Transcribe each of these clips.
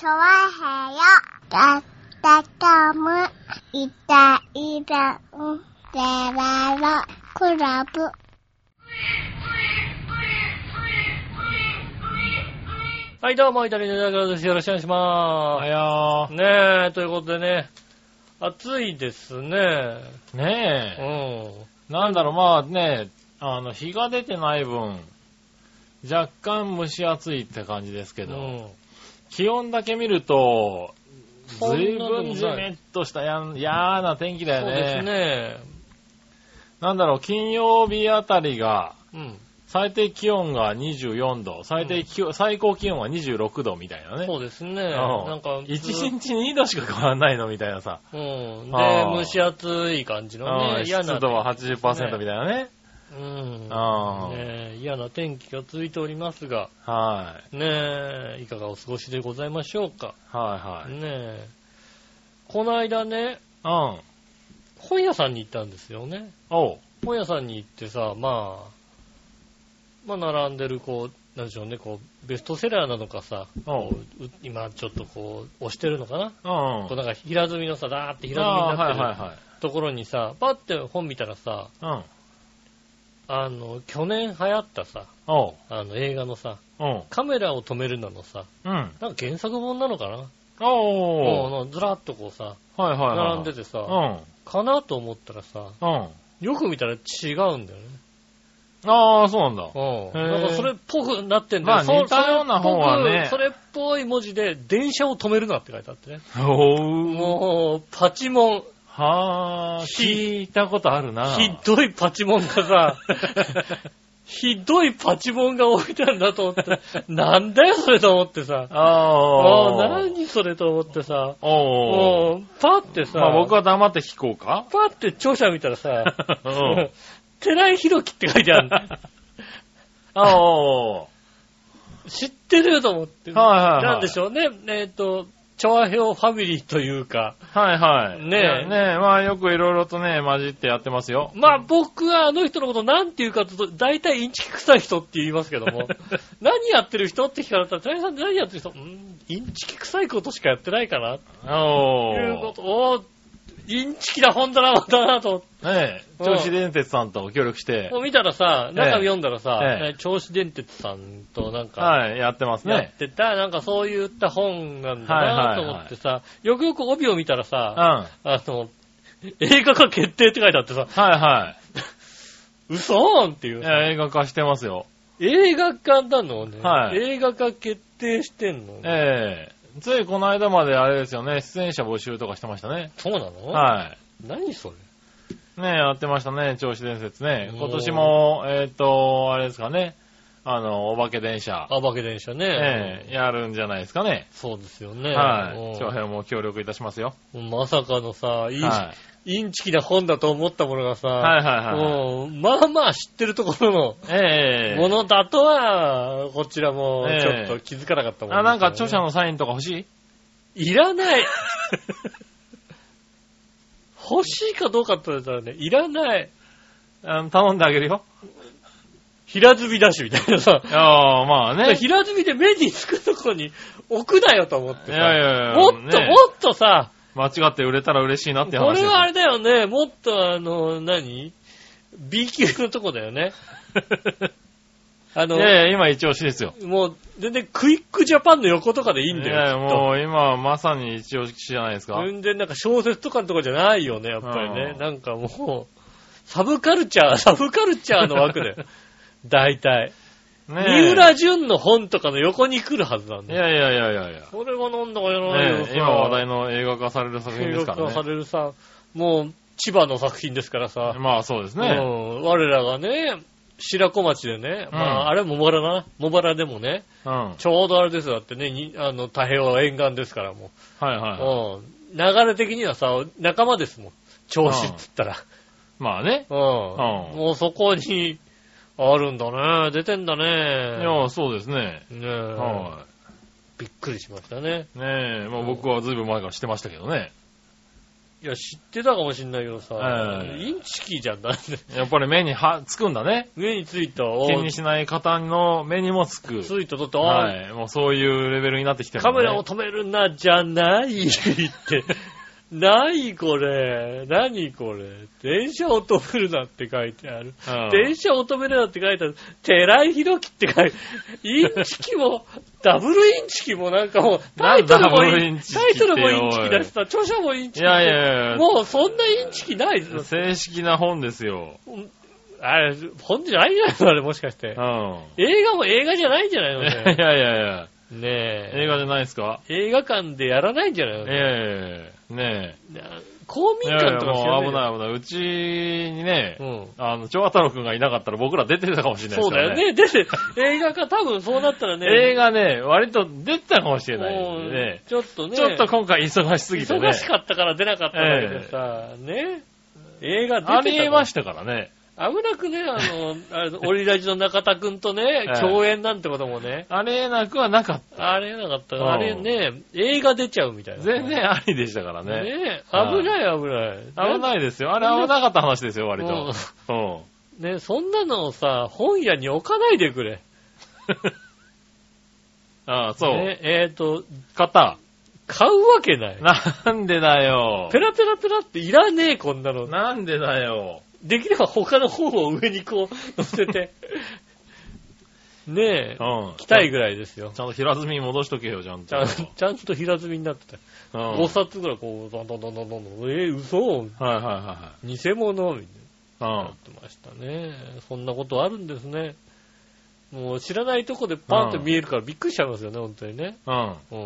チョワヘヨだったかむいたいたんでららクラブはい、どうも、イタリアンジェラです。よろしくお願いしますはやす。ねえ、ということでね、暑いですね。ー。ねう。ん。なんだろう、まあね、あの、日が出てない分、若干蒸し暑いって感じですけど、うん。気温だけ見ると、ずいぶんじめっとしたやん嫌な天気だよね。そうですね。なんだろう、金曜日あたりが、うん。最低気温が24度、最低気温、最高気温は26度みたいなね。そうですね。うんなんか、1日2度しか変わらないのみたいなさ。うん。で、蒸し暑い感じのうんね、嫌な。湿度は80%みたいなね。うん。あーねえ嫌な天気が続いておりますが、はい。ねえ、いかがお過ごしでございましょうか。はいはい。ねえ。この間ね、うん。本屋さんに行ったんですよね。おう。本屋さんに行ってさ、まあ、まあ、並んでる、こう、なんでしょうね、こう、ベストセラーなのかさ、今ちょっとこう、押してるのかな、うん。こうなんか平積みのさ、ダーって平積みになってる。ところにさ、パッて本見たらさ、うん。あの、去年流行ったさ、おう。あの映画のさ、うん。カメラを止めるなのさ、うん。なんか原作本なのかな？おう。もうずらっとこうさ、はいはいはい。並んでてさ、うん。かなと思ったらさ、うん。よく見たら違うんだよね。ああ、そうなんだ。うん。へーなんかそれっぽくなってんだよ。まあそ似たような本はねそれっぽくそれっぽい文字で、電車を止めるなって書いてあってね。おう。もう、パチモン、はあ、ひ聞いたことあるな。ひどいパチモンがさ、ひどいパチモンが置いてあるんだと思って、なんだよそれと思ってさ、ああ。何それと思ってさ、おう、パってさ、まあ僕は黙って聞こうか。パって著者見たらさ、うん。寺井宏樹って書いてあるの。あお知ってると思って。はいはいはいなんでしょうね。えっ、と、調和表ファミリーというか。はいはい。ねえねえ、まあよくいろいろとね、混じってやってますよ。まあ僕はあの人のことなんて言うかと大体インチキ臭い人って言いますけども、何やってる人って聞かれたら、寺井さん何やってる人？うん、インチキ臭いことしかやってないかなおというこー。とを、インチキな本だな、と思って。ねえ、銚子電鉄さんと協力しても、う見たらさ、中身読んだらさ、ええね銚子電鉄さんとなんか、はい、やってますやっね。てた、なんかそういった本なんだはいはいはないと思ってさ、よくよく帯を見たらうん。さ、はあの、映画化決定って書いてあってさ、いは 嘘ーんっていい。う映画化してますよ。映画化なのね。はい映画化決定してんのええついこの間まであれですよね、出演者募集とかしてましたね。そうなの？は何それ？い。ねえ、やってましたね、銚子電鉄ね。今年も、えっ、と、あれですかね、あの、お化け電車、あばけ電車ね。ええやるんじゃないですかね。そうですよね。はい。長うん編も協力いたしますよ。まさかのさ、イン,、はインチキな本だと思ったものがさ、はいはいはいもうまあまあ知ってるところのものだとは、こちらもええちょっと気づかなかったもんあ、なんか著者の。のサインとか欲しい？いらない 欲しいかどうかって言われたらね、いらない。あの頼んであげるよ。平積みだしみたいなさ。ああ、まあね。平積みで目につくとこに置くなよと思ってさ。いやいやいやもっと、ねもっとさ、間違って売れたら嬉しいなって話。これはあれだよね、もっとあの、何 ?B 級のとこだよね。あのい、やいや、今一押しですよ。もう、全然クイックジャパンの横とかでいいんだいやいや、もう今まさに一押しじゃないですか。全然なんか小説とかのとこじゃないよね、やっぱりねう。んなんかもう、サブカルチャー、サブカルチャーの枠で。大体。ね三浦淳の本とかの横に来るはずなんいだよ。やいやいやいやいや。これはなんだかやらないよね。今話題の映画化される作品ですから映画化さね。れるさ、もう、千葉の作品ですからさ。まあそうですうね。ん。我らがね、白子町でね、まうんあ、あれ茂原な、茂原でもね、うん。はいちょうどあれですよ、だってね、にあの、太平洋沿岸ですからもはい。う。うん。流れ的にはさ、仲間ですもん。銚子っつったら。まあね。うん。んもうそこに、あるんだね。出てんだいね。や、そうですね。ねえ、はびっくりしましたね。い。ねえ、まあ僕はずいぶん前からしてましたけどね。いや、知ってたかもしんないけどさ、ええインチキじゃんだって。やっぱり目にはつくんだね。目についた、気にしない方の目にもつく。ついた、だって、あはい。もうそういうレベルになってきてるねメラを止めるな、じゃないって。ないこれ？何これ？電車を止めるなって書いてある。うん電車を止めるなって書いてある。寺井宏樹って書いてインチキも、ダブルインチキもなんかもう、タイトルもインインチキタイトルもインチキだしさ、著者もインチキいやいやいやもうそんなインチキないです正式な本ですよ。あれ、本じゃないんじゃないのあれもしかしてう。ん。映画も映画じゃないんじゃないのいやいね。やいやいや。ねえ。映画じゃないですか？映画館でやらないんじゃないのいやいやいやね公え。いやいや民館とか知もう危らない危ない。うちにね、うん。あの、長太郎くんがいなかったら僕ら出てたかもしれないですからね。そうだよね。で、映画化多分そうなったらね。映画ね、割と出てたかもしれないね。ちょっとね。ちょっと今回忙しすぎてね忙。しかったから出なかっただけでさ、ね。映画出てたありえまししたからね。た。危なくね、あの、あれ、オリラジの中田くんとねえ、え共演なんてこともね、ありえなくはなかった。あれなかったうんあれね、映画出ちゃうみたいな。全然ありでしたからね。ねはい危ない危ない。危ないですよ。あれ危なかった話ですよ、割と。うん。ね、そんなのをさ、本屋に置かないでくれ。ああ、そう。ね、えっ、と、買った？買うわけない。なんでだよペ。ラペラペラっていらねえ、こんなの。なんでだよ。できれば他の本を上にこう乗せて。ねえう、ん。来たいぐらいですよ。ちゃんと平積みに戻しとけよ、ちゃんと。ちゃんちゃんと平積みになってた。うん5冊ぐらいこう、どんどんどんどんどんどん。えー、嘘はいはいは偽物みたいいはい。な。なってましたね。そんなことあるんですね。もう知らないとこでパンと見えるからびっくりしちゃいますよね、本当にね。うん。う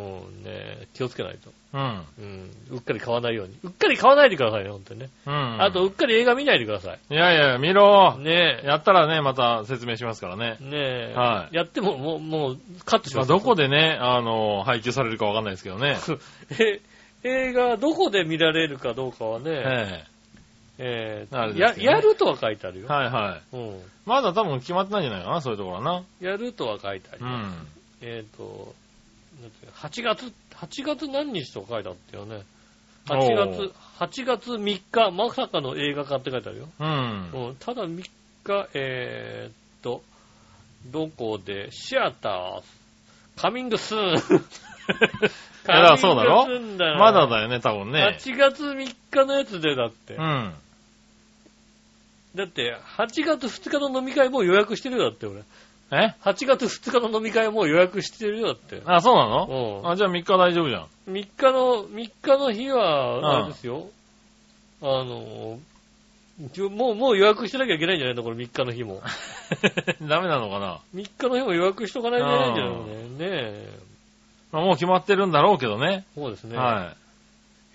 ん、ね気をつけないと。うん。うん、うっかり買わないように。うっかり買わないでくださいね、本当にね。うん。あと、うっかり映画見ないでください。いやいや、見ろ。ねやったらね、また説明しますからねえ。。ねえ。はいやっても、もう、もう、カットします。まあどこでね、あの、配給されるかわかんないですけどね。え、映画、どこで見られるかどうかはね、ええあれーや、ですよねやるとは書いてあるよ。えはいはい。うん。まだ多分決まってないんじゃないかな、そういうところはな。やるとは書いてありうます。ん。えっ、と、なんていうの8月、8月何日とか書いてあったよね。8おー月、8月3日、まさかの映画化って書いてあるよ。うん。うん、ただ3日、えーっと、どこで、シアター、カミングスーン。いやそうだろ？カミングスーンだよまだだよね、多分ね。8月3日のやつでだって。うん。だって、8月2日の飲み会もう予約してるよ、だって俺。え？8月2日の飲み会もう予約してるよ、だって。あ、そうなうのん。あ、じゃあ3日大丈夫じゃん。3日の、3日の日うんは、あれですよ。あの、ちょもう、もう予約してなきゃいけないんじゃないの？これ3日の日も。ダメなのかな？3日の日も予約しとかないといけないんじゃないの？ね。ねえ。まあもう決まってるんだろうけどね。そうですね。は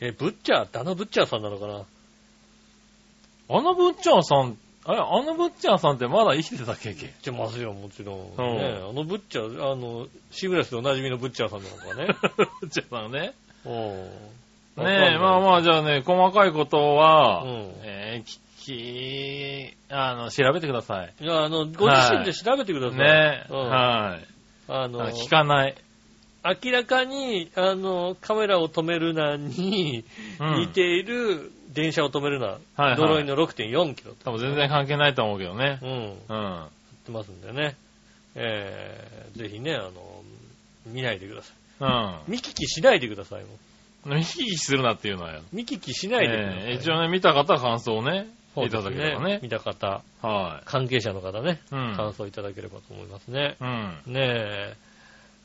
い。え、ブッチャーってあのブッチャーさんなのかな？あのブッチャーさん、あれ、あのブッチャーさんってまだ生きてたっけ知ってますよ、もちろん。ねうんえあのブッチャー、あの、シーグラスでおなじみのブッチャーさんなのかね。ブッチャーさんね。うん。ねえ、まあまあ、じゃあね、細かいことは、うんえー、聞き、あの、調べてください。いや、あの、ご自身で調べてください。ねえ、うんはい。あの、あ聞かない。明らかに、あの、カメラを止めるなに、うん似ている電車を止めるな、はいはい呪いの6.4キロ多分全然関係ないと思うけどねう。ん、うん。やってますんでね。えー、ぜひね、あの、見ないでください。見聞きしないでください。見聞きするなっていうのは。見聞きしないでください。えー一応ね、見た方は感想をね、いただければね。見た方、は関係者の方ね、い。うん。感想いただければと思いますね。うん。ねえ。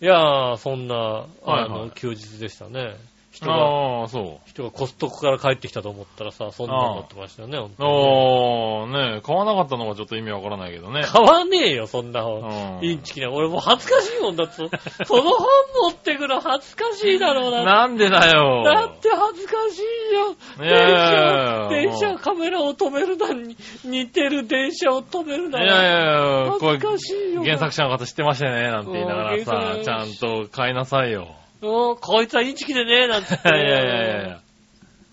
いやー、そんな、はいあはいの、休日でしたね。人が、ああ、そう。人がコストコから帰ってきたと思ったらさ、そんなになってましたよね、ほんとにねおー、ね買わなかったのがちょっと意味わからないけどね。買わねえよ、そんなう本。んインチキな。俺もう恥ずかしいもんだって。その本持ってくの恥ずかしいだろうな。なんでだよ。だって恥ずかしいよ。電車、電車、カメラを止めるなに、似てる電車を止めるな。いやいやいや、恥ずかしいよ。原作者の方知ってましたよね、なんて言いながらうんさ原、ちゃんと買いなさいよ。うんこいつはインチキでねえ、なんつって。いやいやいや。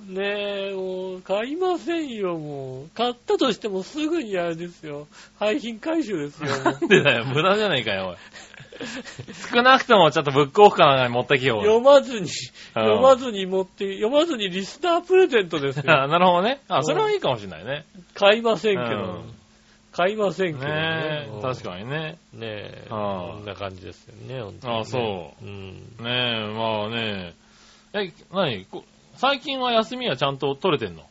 ねえ、もう、買いませんよ、もう。買ったとしてもすぐにあれですよ。廃品回収ですよ。なんでだよ、無駄じゃねえかよ、おい。少なくともちょっとブックオフかなんかに持ってきようよ。読まずに、読まずに持って、読まずにリスナープレゼントですよ。あなるほどね。あ、それはいいかもしれないね。買いませんけどうん。買いませんけどねえ、確に。かにね。ねえ、こんな感じですよね、本当にね。。あそううん。ねえ、まあね。え、なにこ最近は休みはちゃんと取れてんの？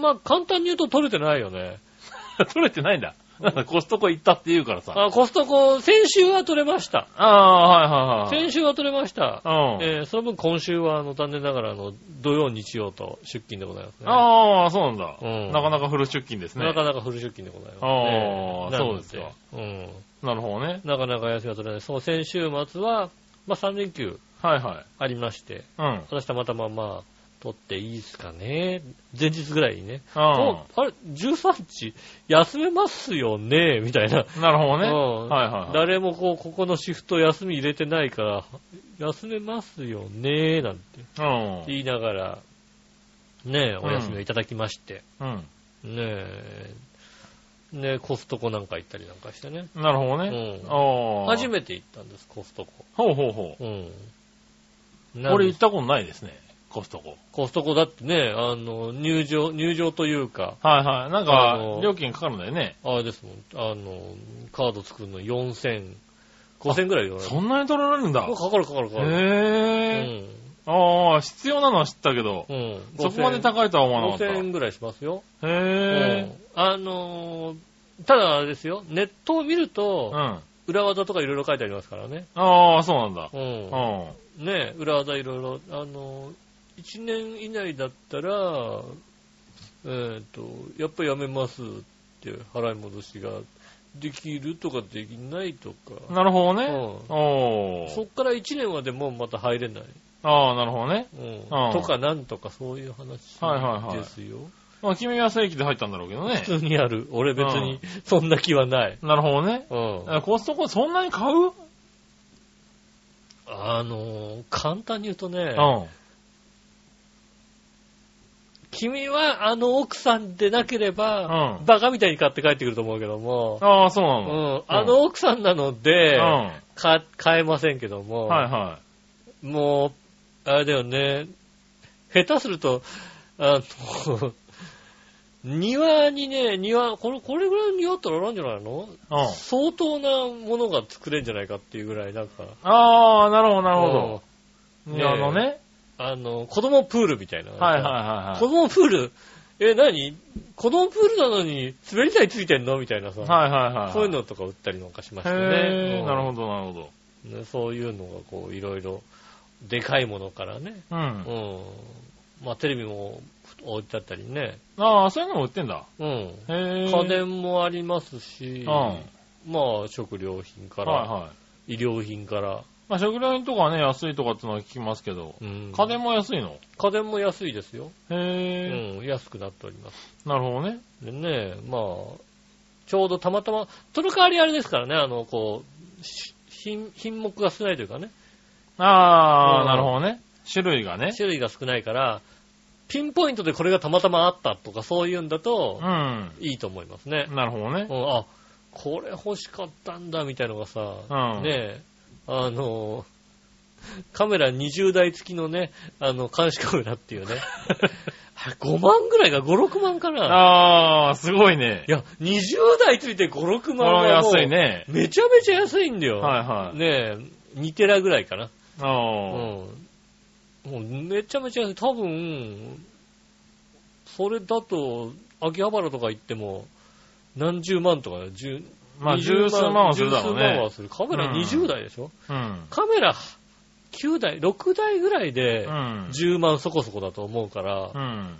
まあ、簡単に言うと取れてないよね。取れてないんだ。コストコ行ったって言うからさ。あ、コストコ、先週は取れました。ああ、はいはいはい。先週は取れました。うん。えーその分今週は、あの、残念ながら、あの、土曜、日曜と出勤でございますね。ああ、そうなんだ。うんなかなかフル出勤ですね。なかなかフル出勤でございます、あね。あなのそうですか。うん。なるほどね。なかなか休みが取れない。その先週末は、まあ3連休はいはい。ありまして、うん。私たまたままあ、取っていいですかね。前日ぐらいにね。うあれ、13日休めますよね？みたいな。なるほどね。うんはいはいはい。誰もこう、ここのシフト休み入れてないから、休めますよね？なんてうん。言いながら、ねえ、お休みをいただきまして、うん。ねえ、ねえ、コストコなんか行ったりなんかしてね。なるほどね。うんああ。初めて行ったんです、コストコ。ほうほうほうん。う。なん俺行ったことないですね。コストコ。コストコだってね、あの、入場、入場というか、はいはい。なんか、料金かかるんだよね。あれですもん、あの、カード作るの4000、5000ぐらいでそんなに取られるんだ。かかるかかるかかる。へえ。ああ、必要なのは知ったけど、うん。うん。そこまで高いとは思わなかった。5000へ円ぐらいしますよ。うえ。ん。あのーただあれですよ、ネットを見るうと、ん。裏技とかいろいろ書いてありますからね。ああ、そうなんだ。う。うんん。ね裏技いろいろ、あのー、1年以内だったら、えっ、と、やっぱりやめますって払い戻しができるとかできないとか。なるほどね。うん。そっから1年はでもまた入れない。ああ、なるほどね。うんうんとかなんとかそういう話はいはいはいですよ。まあ、君は正規で入ったんだろうけどね。普通にある。俺別にそんな気はない。なるほどね。うん。えコストコそんなに買う？あのー簡単に言うとね、うん。君はあの奥さんでなければ、うんバカみたいに買って帰ってくると思うけども、ああ、そうなうの。ん、あの奥さんなので、うん。か買えませんけども、はいはもう、あれだよね、下手すると、あの、庭にね、庭、これ、これぐらいの庭あったらあるんじゃないの？い。うん。相当なものが作れんじゃないかっていうぐらい、なんか、ああ、なるほど、なるほど。うんいや、あのね。あの、子供プールみたいな。はいはいはいはい。子供プール、え、何？子供プールなのに滑り台ついてんの？みたいなさ、はいはいはい。そういうのとか売ったりなんかしましてね。なるほど、なるほど。ねそういうのがこう、いろいろ、でかいものからね。う。うんん。まあ、テレビも置いてあったりね。ああ、そういうのも売ってんだ。うん。へえ。家電もありますし、うん。まあ、食料品から、はいはい。医療品から、まあ、食料品とかはね、安いとかってのは聞きますけど、うん家電も安いの？家電も安いですよ。へうえ、ん、安くなっております。なるほどね。でね、まあ、ちょうどたまたま、その代わりあれですからね、あの、こう、し品、品目が少ないというかね、ああ、うんなるほどね。種類がね。種類が少ないから、ピンポイントでこれがたまたまあったとかそういうんだとう、ん。いいと思いますね。なるほどねう。ん、あ、これ欲しかったんだみたいのがさ、うんねえ、あの、カメラ20台付きのね、あの、監視カメラっていうね。あれ5万ぐらいが5、6万かな。ああ、すごいねい。や、20台ついて5、6これ万は安いね。めちゃめちゃ安いんだよ。はいはい。ねえ、2テラぐらいかな。あうん。あ。もうめちゃめちゃ安い。多分、それだと、秋葉原とか行っても、何十万とか、十、まあ、20十数万はするだろう十数万はね。する。カメラうん20台でしょ、うん。カメラ9台、6台ぐらいでうん。10万そこそこだと思うから、うん。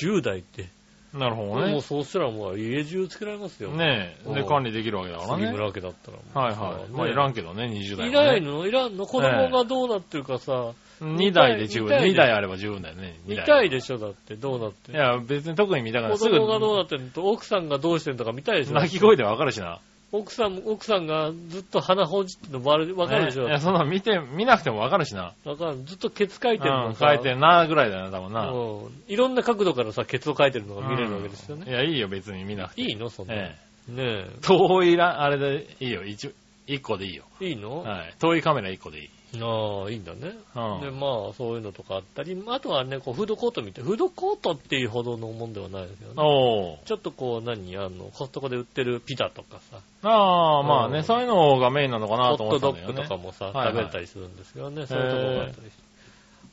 20台って。なるほどもうね。そうしたらもう家中つけられますよ。ねえ。で、うん管理できるわけだからね。杉村家だったら。はいはい。まあ、いらんけどね、20代ね。らんのいらんの子供がどうなってるかさ、2台で十分。二台で2台あれば十分だよね。二見台たいでしょだって、どうなってるいや、別に特に見たくない。すぐ子供がどうなってるの？と、奥さんがどうしてるのとか見たいでしょ泣き声でわかるしな。奥さんも、奥さんがずっと鼻ほじってるのわわかるでしょねいや、そんなの見て、見なくてもわかるしな。わかる。ずっとケツ書いてるうん、のさ書いてんなぐらいだよな、多分な。うんいろんな角度からさ、ケツを書いてるのが見れるわけですよね。いや、いいよ、別に見なくて。いいのそんな。えねえ。遠いら、あれでいいよ、一、一個でいいよ。え。いいの、はい。遠いカメラ一個でいい。ああ、いいんだね。うん。で、まあ、そういうのとかあったり、あとはね、こう、フードコート見て、フードコートっていうほどのもんではないですよね。おー。ちょっとこう、何、あの、コストコで売ってるピザとかさ、ああ、まあね、うんそういうのがメインなのかホなと思ットドッってたんだよね。グとかもさ、はいはい食べれたりするんですよね。そういうところがあったりして。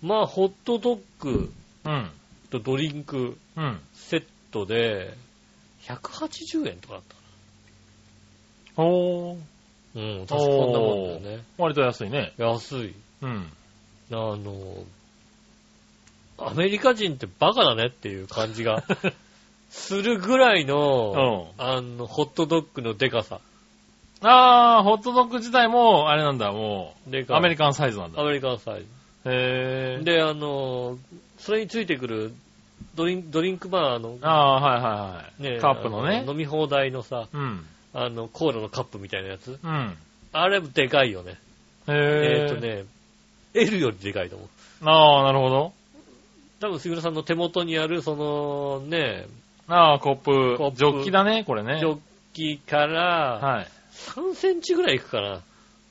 まあ、ホットドッグうん。とドリンクうん。セットで、180円とかだったかおー。な。うん、確かこんなもんだよね。割と安いね。安い。うん。あの、アメリカ人ってバカだねっていう感じが するぐらいの、うん。あの、ホットドッグのデカさ。ああ、ホットドッグ自体も、あれなんだ、もう、デカアメリカンサイズなんだア。メリカンサイズ。へえ。で、あの、それについてくるドリンドリンクバーの、ああ、はいはいはい。ね、カップのねあ。飲み放題のさ、うん。あの、コーラのカップみたいなやつ？うん。あれでかいよね。へえ。えっ、と。ね、L よりでかいと思う。ああ、なるほど。多分、杉浦さんの手元にある、その、ね、ああ、コップ。コップジョッキだね、これね。ジョッキからはい。3センチぐらいいくかな。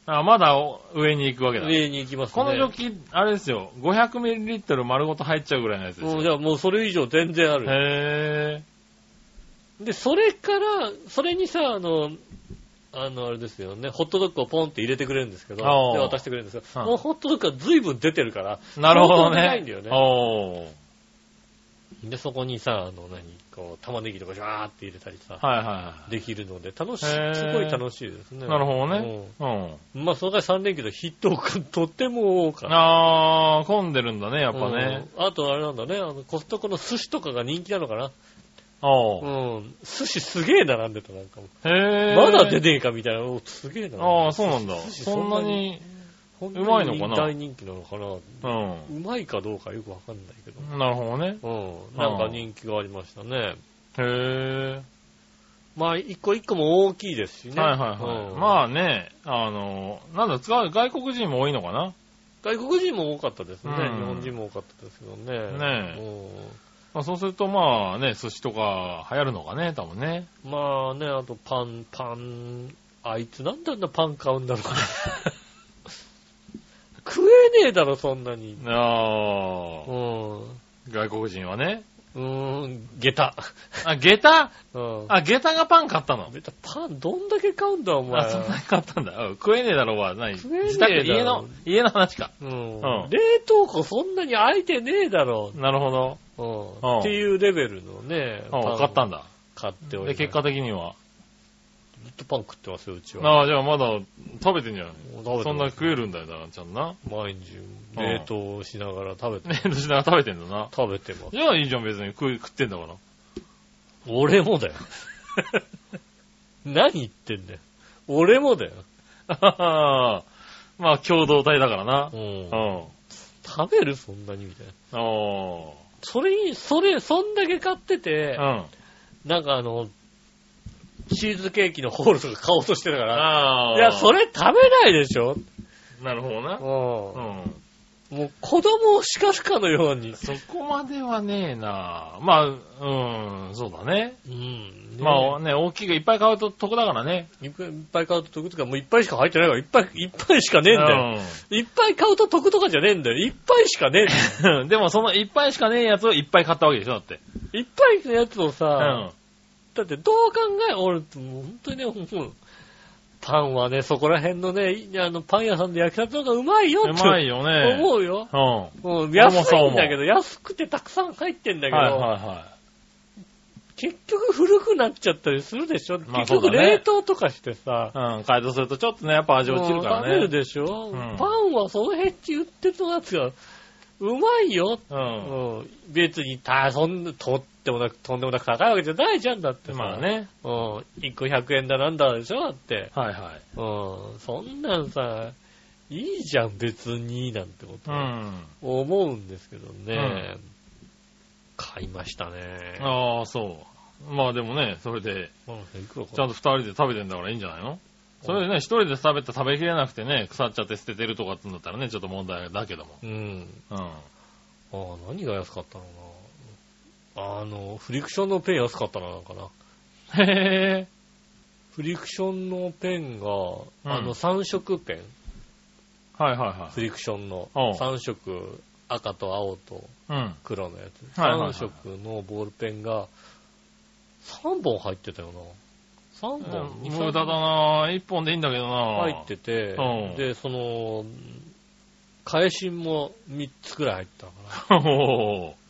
あまだ上に行くわけだ。上に行きますね。このジョッキ、あれですよ、500ml 丸ごと入っちゃうぐらいのやつですよ。もうじゃあもうそれ以上全然ある。へで、それから、それにさ、あの、あの、あれですよね、ホットドッグをポンって入れてくれるんですけど、で、渡してくれるんですけど、うんもうホットドッグが随分出てるから、ー。なるほど相当でかいね。んだよね。で、そこにさ、あの、何、こう、玉ねぎとかジャーって入れたりさ、はいはいはできるので、楽しい、すごい楽しいですね。い。なるほどね。うん。うん。まあ、それから3連休でヒットがとっても多かった。あー、混んでるんだね、やっぱね。うん。あとあれなんだね、あの、コストコの寿司とかが人気なのかな。うん。寿司すげえ並んでた、なんかもう。へー。まだ出ねえかみたいな。おすげえな。ああ、そうなんだ。そんなに、ほんうまいのかな？大人気なのかな？ううまいかどうかよくわかんないけど。ん。なるほどね。うん。なんか人気がありましたね。へー。まあ、一個一個も大きいですしね。はいはいはい。うんまあね、あの、なんだ、使う、外国人も多いのかな？外国人も多かったですね。うん日本人も多かったですけどね。ねまあそうするとまあね、寿司とか流行るのかね、多分ね。うんまあね、あとパン、パン、あいつなんであんなパン買うんだろうね。食えねえだろ、そんなに。あうあ、ん。外国人はね。うーん、下駄。あ、下駄？うん。あ、下駄がパン買ったの？下駄パンどんだけ買うんだ、お前。あ、そんなに買ったんだ。うん食えねえだろうは、何食えねえだろ家の、家の話か。うんうん冷凍庫そんなに空いてねえだろなるほど。う。うんうんっていうレベルのね、あ買ったんだ。だ。買っておりまで、す。結果的には？ずっとパン食ってますよ、うちは。ああ、じゃあまだ食べてんじゃない？そんな食えるんだよ、だからちゃんな。毎日、冷凍しながら食べて、メールしながら食べてんだな。食べてます。じゃあいいじゃん、別に食い食ってんだから。俺もだよ。何言ってんだよ。俺もだよ。まあ、共同体だからなう。んうん。食べる？そんなにみたいな。おそれに、それ、そんだけ買っててー。う、ん。なんかあの、チーズケーキのホールとか買おうとしてたから、ああ。いや、それ食べないでしょなるほどな。ううん。ん。もう子供を叱るかのように。そこまではねえな。まあ、うん、そうだね。うん。まあね、大きいがいっぱい買うと得だからね。いっぱい買うと得とか、もういっぱいしか入ってないから、いっぱい、いっぱいしかねえんだよ。いっぱい買うと得とかじゃねえんだよ。いっぱいしかねえんだよ。うん。でもそのいっぱいしかねえやつをいっぱい買ったわけでしょ、だって。いっぱいのやつをうさ、ん。だってどう考え、俺、もう本当にね、もうパンはね、そこら辺のね、いあの、パン屋さんで焼きたての方がうまいようってまいよね。思うよ。うん。うん、安いんだけど、安くてたくさん入ってんだけど、はいはいは結局古くなっちゃったりするでしょ、まあ結局冷凍とかしてさ、い。うん。解凍するとちょっとね、やっぱ味落ちるからうん食べるね。でしょ、うんパンはその辺って言ってるやつが、うまいよ。うん。うん、別にた、そんな、とってもなく、とんでもなく高いわけじゃないじゃんだってさ。まあ。ね。うん。1個100円だなんだでしょだって。はいはい。うん。そんなんさ、いいじゃん、別に、なんてこと、うん。思うんですけどね。買いましたね。ああ、そう。まあでもね、それで、ちゃんと二人で食べてんだからいいんじゃないの？それでね、一人で食べて食べきれなくてね、腐っちゃって捨ててるとかってんだったらね、ちょっと問題だけども。うん。うん。ああ、何が安かったのかな。あの、フリクションのペン安かったな、なんかな。へフリクションのペンが、うんあの3色ペン、ー。はいはフリクションのおう3色、赤と青と。黒のやつ。はいはいはい3色のボールペンが3本入ってたよな。3本、二無駄だなぁ。一本でいいんだけどなぁ。入っててうん、で、その、返しも3つくらい入ってたのかおーな。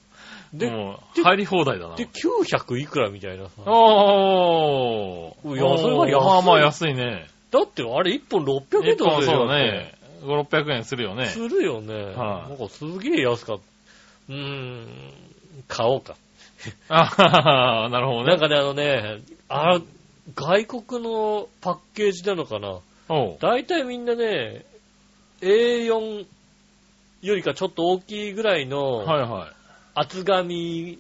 で、もう、入り放題だな。で、900いくらみたいなさ。おー。いやそれは安いまあまあ安いね。だってあれ1本600円とかするよそうだね。5、600円するよね。するよね。はいなんかすげえ安かった。うーん、買おうか。あはははなるほどね。なんかね、あのね、あ外国のパッケージなのかな。大体みんなね、A4 よりかちょっと大きいぐらいのはいはい。厚紙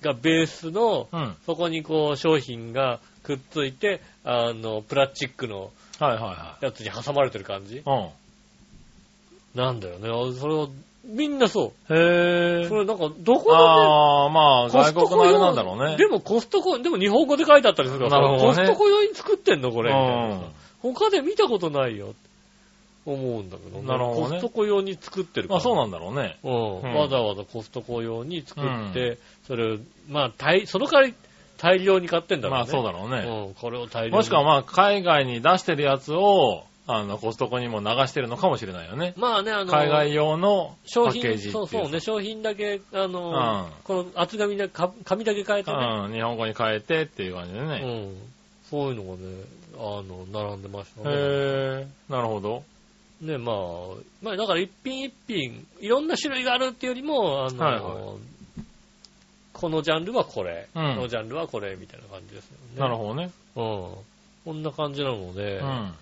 がベースの、うん。そこにこう商品がくっついて、あの、プラスチックのやつに挟まれてる感じ？いはい。なんだよね。あそれを、みんなそう。うん。へそぇれなんか、どこでああ、まあ、コストコ用外国のあれなんだろうね。でもコストコ、でも日本語で書いてあったりするからねコストコ用に作ってんのこれ。みたいなうんさ他で見たことないよ。思うんだけど、なるほどねコストコ用に作ってるから。まあそうなんだろうね。うんうんわざわざコストコ用に作って、それを、まあ、大、その代わり大量に買ってんだろうね。まあそうだろうね。うん、これを大量に。もしくはまあ、海外に出してるやつを、あの、コストコにも流してるのかもしれないよね。まあね、あの、海外用のパ商品。そうそうね、商品だけ、あの、うんこの厚紙で、か紙だけ変えてね。うん、日本語に変えてっていう感じでうね。ん。そういうのがね、あの、並んでましたね。へぇなるほど。ね、まあ、まあ、だから一品一品、いろんな種類があるっていうよりも、あの、はいはいこのジャンルはこれ、うんこのジャンルはこれ、みたいな感じですよね。なるほどね。ど。うん。こんな感じなので、うん。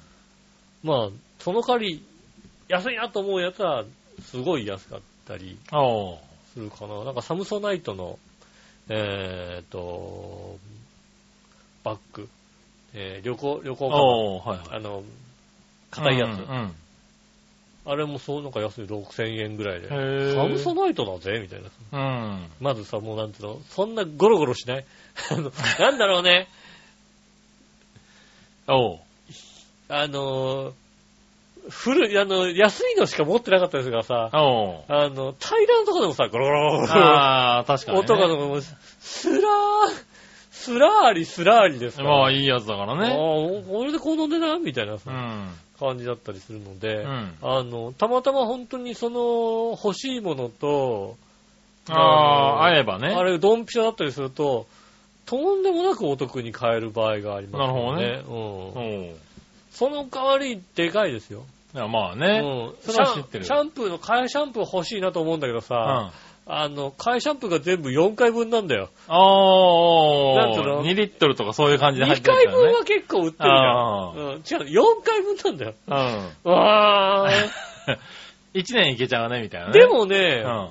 まあ、その代わり、安いなと思うやつは、すごい安かったりするかな。なんかサムソナイトの、えーと、バッグ、えー旅行、旅行かはいはい。あの、硬いやつ。うんうんあれもそう、なんか安い6000円ぐらいで。サムソナイトだぜみたいな。うん。まずさ、もうなんていうの、そんなゴロゴロしない？あの、なんだろうね。おうあのー、古い、あの、安いのしか持ってなかったですがさ、おうあの、平らのとこでもさ、ゴロゴロゴロゴロああ、確かに、ね。音がのもう、スラー、スラーリ、スラーリですから。まあ、いいやつだからああね。ー、これでこの値段みたいなさうん。感じだったりするので、うん。あの、たまたま本当にその欲しいものと、ああ、の会えばね。あれ、ドンピシャだったりすると、とんでもなくお得に買える場合がありますよね。なるほどね。うん。おうその代わり、でかいですよ。いや、まあうね。ん。それは知ってるシャンプーの、替えシャンプー欲しいなと思うんだけどうん。さ、ああの、替えシャンプーが全部4回分なんだよ。あなんつうの？2リットルとかそういう感じで入っ2てる回分からね。は結構売ってるじゃん。あうん。違う、4回分なんだよ。うん。わー。1年いけちゃうね、みたいなね。でもうね、ん。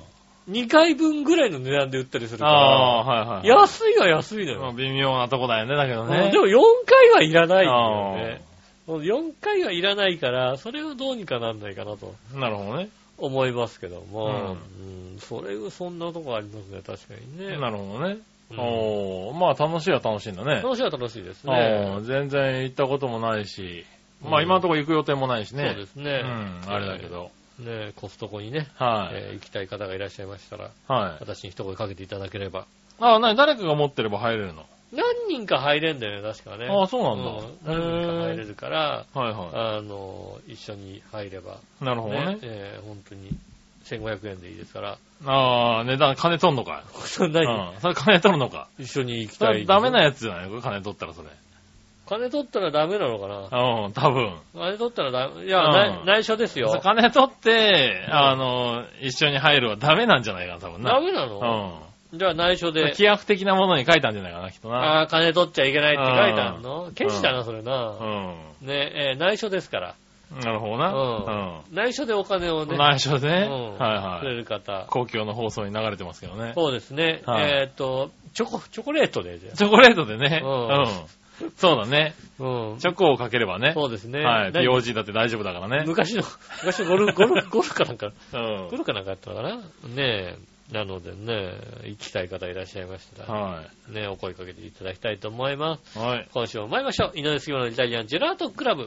2回分ぐらいの値段で売ったりするから、ああ、はいはい。安いは安いのよ。まあ微妙なとこだよね、だけどうんね。でも4回はいらないんだよね。4回はいらないから、それをどうにかなんないかなとなるほどね。思いますけども、うんうんそれ、そんなとこありますね、確かにね。なるほどね。うんおーまあ楽しいは楽しいんだね。楽しいは楽しいですおねー。全然行ったこともないし、まうんあ今のところ行く予定もないしね。そうですね。うん、あれだけど。ね、コストコにね、はい。えー行きたい方がいらっしゃいましたら、はい。私に一声かけていただければ。あ、なに、誰かが持ってれば入れるの？何人か入れんだよね、確かね。あそうなんだ何人か入れへるから、はいはあの、一緒に入れば、い。なるほどね。えー本当に1500円でいいですから、ああ、値段、金取んのか。そんなにうん。それ金取るのか。一緒に行きそたい。れダメなやつじゃない？の金取ったらそれ。金取ったらダメなのかなうん、多分。金取ったらダメ。いや、うん内内緒ですよ。金取って、あの、一緒に入るはダメなんじゃないかな、多分な。ダメなの？うじゃあ内緒ん。で。規約的なものに書いたんじゃないかな、きっとな。ああ、金取っちゃいけないって書いてあるのケチだな、それな。うん。ねえー内緒ですから。なるほどな。うん内緒でお金をうん。ね、内緒で？ね。うんはいくれはい。る方。公共の放送に流れてますけどね。そうですね。はいえっと、チョコ、チョコレートでじゃチョコレートでね。ううんん。そうだね。あうん。チョコをかければね。そうですね。はい。何？POG だって大丈夫だからね。昔の、昔のゴルフ、ゴルフ、ゴルフかなんか、うんゴル。フかなんかやったのかな？ねえ。なのでね、行きたい方いらっしゃいましたら、はね、お声かけていただきたいと思います。い。はい。今週も参りましょう。井上杉村のイタリアンジェラートクラブ。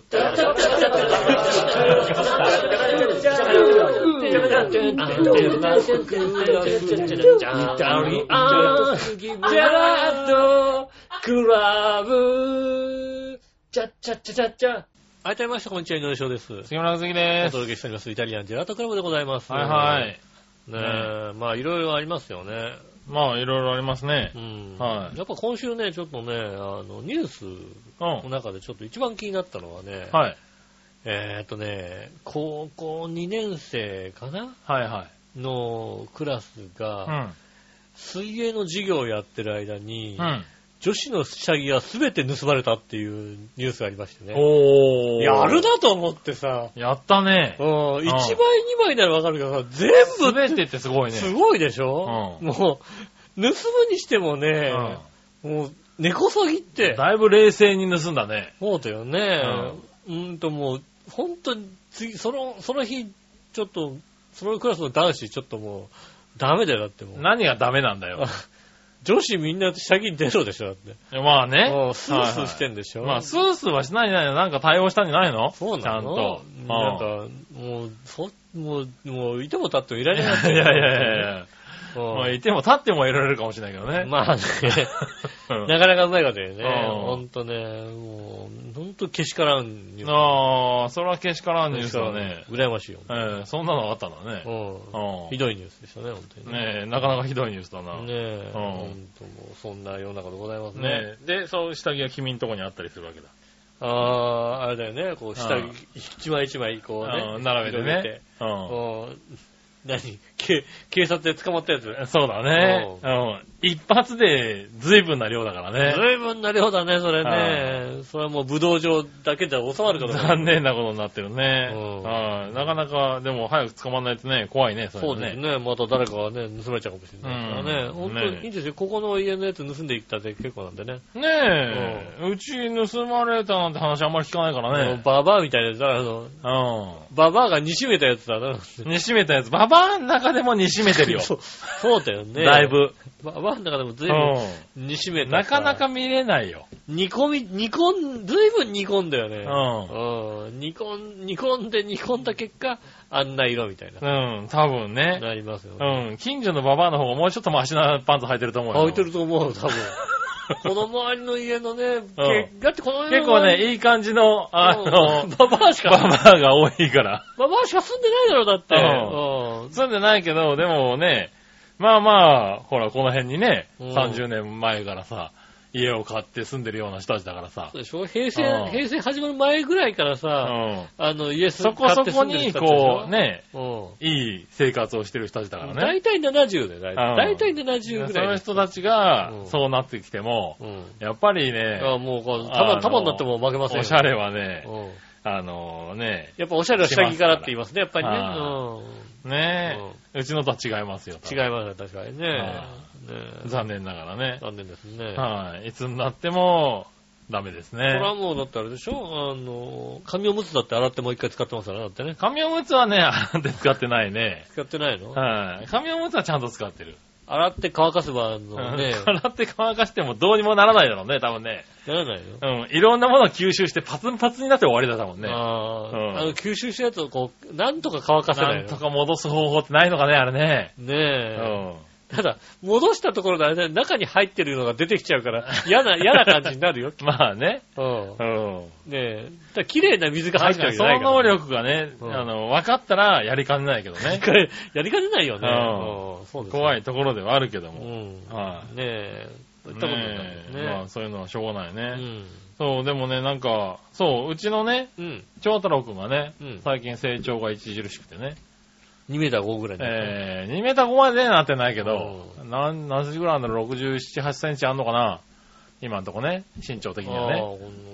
はい、改めまして、こんにちは、井上翔です。杉村和樹おです。届けしております、イタリアンジェラートクラブでございます。はいはい。ねえ、まあ、いろいろありますよね。まあ、いろいろありますねう。ん。はいやっぱ今週ね、ちょっとね、あの、ニュースうん。の中でちょっと一番気になったのはね、はい。えーっとね、高校2年生かな？はいはい。のクラスうが、ん。水泳の授業をやってる間に、うん。女子の下着が全て盗まれたっていうニュースがありましてね。おー。やるなと思ってさ、やったね。うん、1枚2枚ならわかるけどさ、全部すべてってすごいね。すごいでしょ、うんもう、盗むにしてもね、もう、根こそぎっうんて、だいぶ冷静に盗んだね。そうだよね。うんともう、本当に、次、その、その日、ちょっと、そのクラスの男子、ちょっともう、ダメだよ、だってもう。何がダメなんだよ。女子みんな下着出ろでしょ、だって。まあね。もうスースーしてんんでしょ。まあ、スースーはしないないなんか対応したんじゃないの？そうなのちゃんと。なんかう、もう、そ、もう、もう、いても立ってもいらんれなく いやいやいやいや。うんまあ、いても立ってもいられるかもしれないけどね。まあね、うんなかなかうまいこと言うね。うんほんとね、もう、ほんとけしからんニュース。ああ、それはけしからんニュースだね。羨ましいよ。ええそんなのあったんだね。うん。うんひどいニュースでしたね、ほんとにね。ねえ、なかなかひどいニュースだな。ねえ、うんほんともう、そんな世の中でございますね。で、そう下着が君んとこにあったりするわけだ。ああ、あれだよね、こう、下うん着、一枚一枚、こうねう、ん並べてね。ううん何？け警察で捕まったやつ。ん。そうだね。うん。一発で随分な量だからね。随分な量だね、それね。それはもう武道場だけでは収まるかどうか。残念なことになってるね。うんはいなかなか、でも早く捕まんないとね、怖いね、それそうですね。また誰かがね、盗まれちゃうかもしれないからね。うん本当にねいいんですよ。ここの家のやつ盗んでいったって結構なんでね。ねえ、うち盗まれたなんて話あんまり聞かないからね。ババアみたいなやつだ、あの、うババアが煮しめたやつだな。ん。煮しめたやつ、ババアの中でも煮しめてるよ。そうそうだよね。だい。ぶ。ババアの中でも随う分煮しめん。た。なかなか。見れないよ。煮込み、煮込ん、随分煮込んだよね。ううん。煮込ん、煮込んで煮込んだ結果、あんな色みたいな。ん。うん、多分ね。なりますよね。うん。近所のババアの方がもうちょっとマシなパンツ履いてると思うよ。置いてると思う、多分。この周りの家のね、けだってこの家の結構ね、いい感じの、あの、ババアしか、ババアが多いから。ババアしか住んでないだろ、だって。ううん。住んでないけど、でもね、まあまあ、ほら、この辺にね、うん。30年前からさ、家を買って住んでるような人たちだからさそう、でしょ？平成う、ん平成始まる前ぐらいからうさ、ん。あの、家そこそこに、こう、ね、ね、うん。いい生活をしてる人たちだからね。大体70で、大うん体大体70ぐそらい。の人たちがうんそうなってきても、うん。やっぱりね、あもうこう、あの束、束になっても負けませんよ。おしゃれはね、うん。あのね、やっぱおしゃれは下着からって言いますね、やっぱりね。はうん。ねうちのとは違いますよ。違いますね、確かにね。はね残念ながらね。残念ですね。はい。いつになっても、ダメですこれはね。もうだってあれでしょ？あの、紙おむつだって洗ってもう一回使ってますからね、だってね。紙おむつはね、洗って使ってないね。使ってないの？はい。紙おむつはちゃんと使ってる。洗って乾かせば、あのね、洗って乾かしてもどうにもならないだろうね、多分ね。ならないの？うん。いろんなものを吸収してパツンパツンになって終わりだ多分ね。あうんあ、あの、吸収したやつをこう、なんとか乾かせなの？ないんとか戻す方法ってないのかね、あれね。ねうえ。ん。ただ、戻したところであれだよ中に入ってるのが出てきちゃうから、嫌な、嫌な感じになるよ。まあね。うん。うん。ねえ。綺麗な水が入っ確かにそてるわけじゃないから。の能力がね、うんあの、分かったらやりかねないけどね。やりかねないよね。うんうんそうですよ怖いところではあるけどうも。ん。はねえ。そういったことになるねえね。まあそういうのはしょうがないね。うん。そう、でもね、なんか、そう、うちのね、うん。長太郎くんがね、うん最近成長が著しくてね、2メーター5ぐらいになったえー、2メーター5までなってないけど、何、何センチぐらいあんだろう、67、8センチあんのかな？今んとこね、身長的にはね。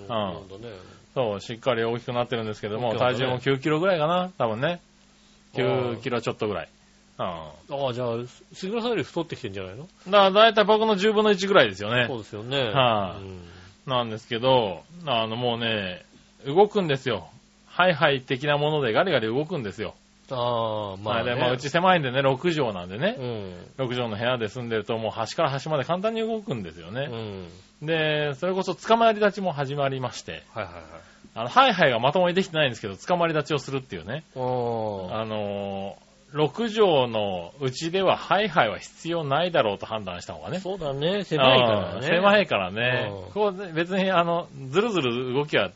ああ、ほんとね。そう、しっかり大きくなってるんですけども、ね体重も9キロぐらいかな、多分ね。あー9キロちょっとぐらい。うん。ああ、じゃあ、杉村さんより太ってきてんじゃないの？だから大体僕の10分の1ぐらいですよねそう。ですよね。はいうんなんですけど、あのもうね、動くんですよ。ハイハイ的なものでガリガリ動くんですよ。ああ、まあ、ね。でまあうち狭いんでね、6畳なんでねう、ん。6畳の部屋で住んでるともう端から端まで簡単に動くんですようね。ん。で、それこそ捕まり立ちも始まりまして、はいはいはい。あの、ハイハイがまともにできてないんですけど、捕まり立ちをするっていうね。あのー、6畳のうちではハイハイは必要ないだろうと判断した方がね。そうだね。狭いからね。うん狭いからねうん。こうね別にあの、ずるずる動きは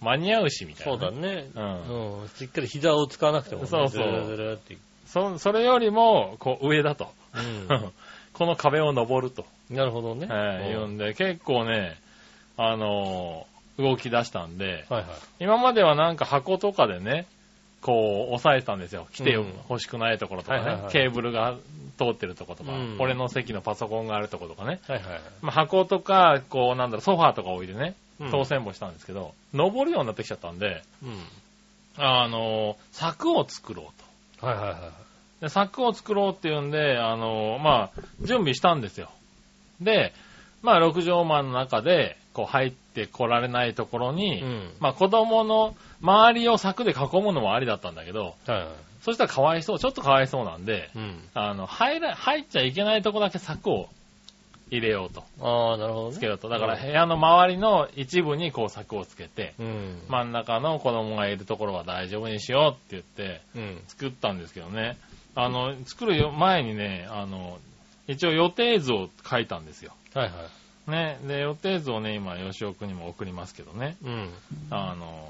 間に合うしみたいな、そうだね。うんうん。しっかり膝を使わなくてもね。そうそうずるずるって。そ。それよりも、こう上だと。うん。この壁を登ると、なるほどね。はい、言ううんんで、結構ね、あのー動き出したんで、はいはい。今まではなんか箱とかでね、こう、押さえてたんですよ。来てうん欲しくないところとかね、はいはいはいケーブルが通ってるところとか、うん俺の席のパソコンがあるところとかね、はいはいはい。まあ、箱とか、こう、なんだろう、ソファーとか置いてね、うん当選簿したんですけど、登るようになってきちゃったんで、うん。あのー柵を作ろうと。はいはいはい。で、柵を作ろうっていうんで、あのーまあ、準備したんですよ。で、まあ、6畳間の中で、こう、入ってこられないところに、うん。まあ、子供の周りを柵で囲むのもありだったんだけど、はいはい。そしたらかわいそう、ちょっとかわいそうなんで、うん。あの、入ら、入っちゃいけないとこだけ柵を入れようと、ああ、なるほどね。つけようと。だから部屋の周りの一部にこう柵をつけて、うん。真ん中の子供がいるところは大丈夫にしようって言って、うん。作ったんですけどね。あの、作るよ前にね、あの、一応予定図を書いたんですよ。はいはい。ね。で、予定図をね、今、吉尾くんにも送りますけどね。うん。あの、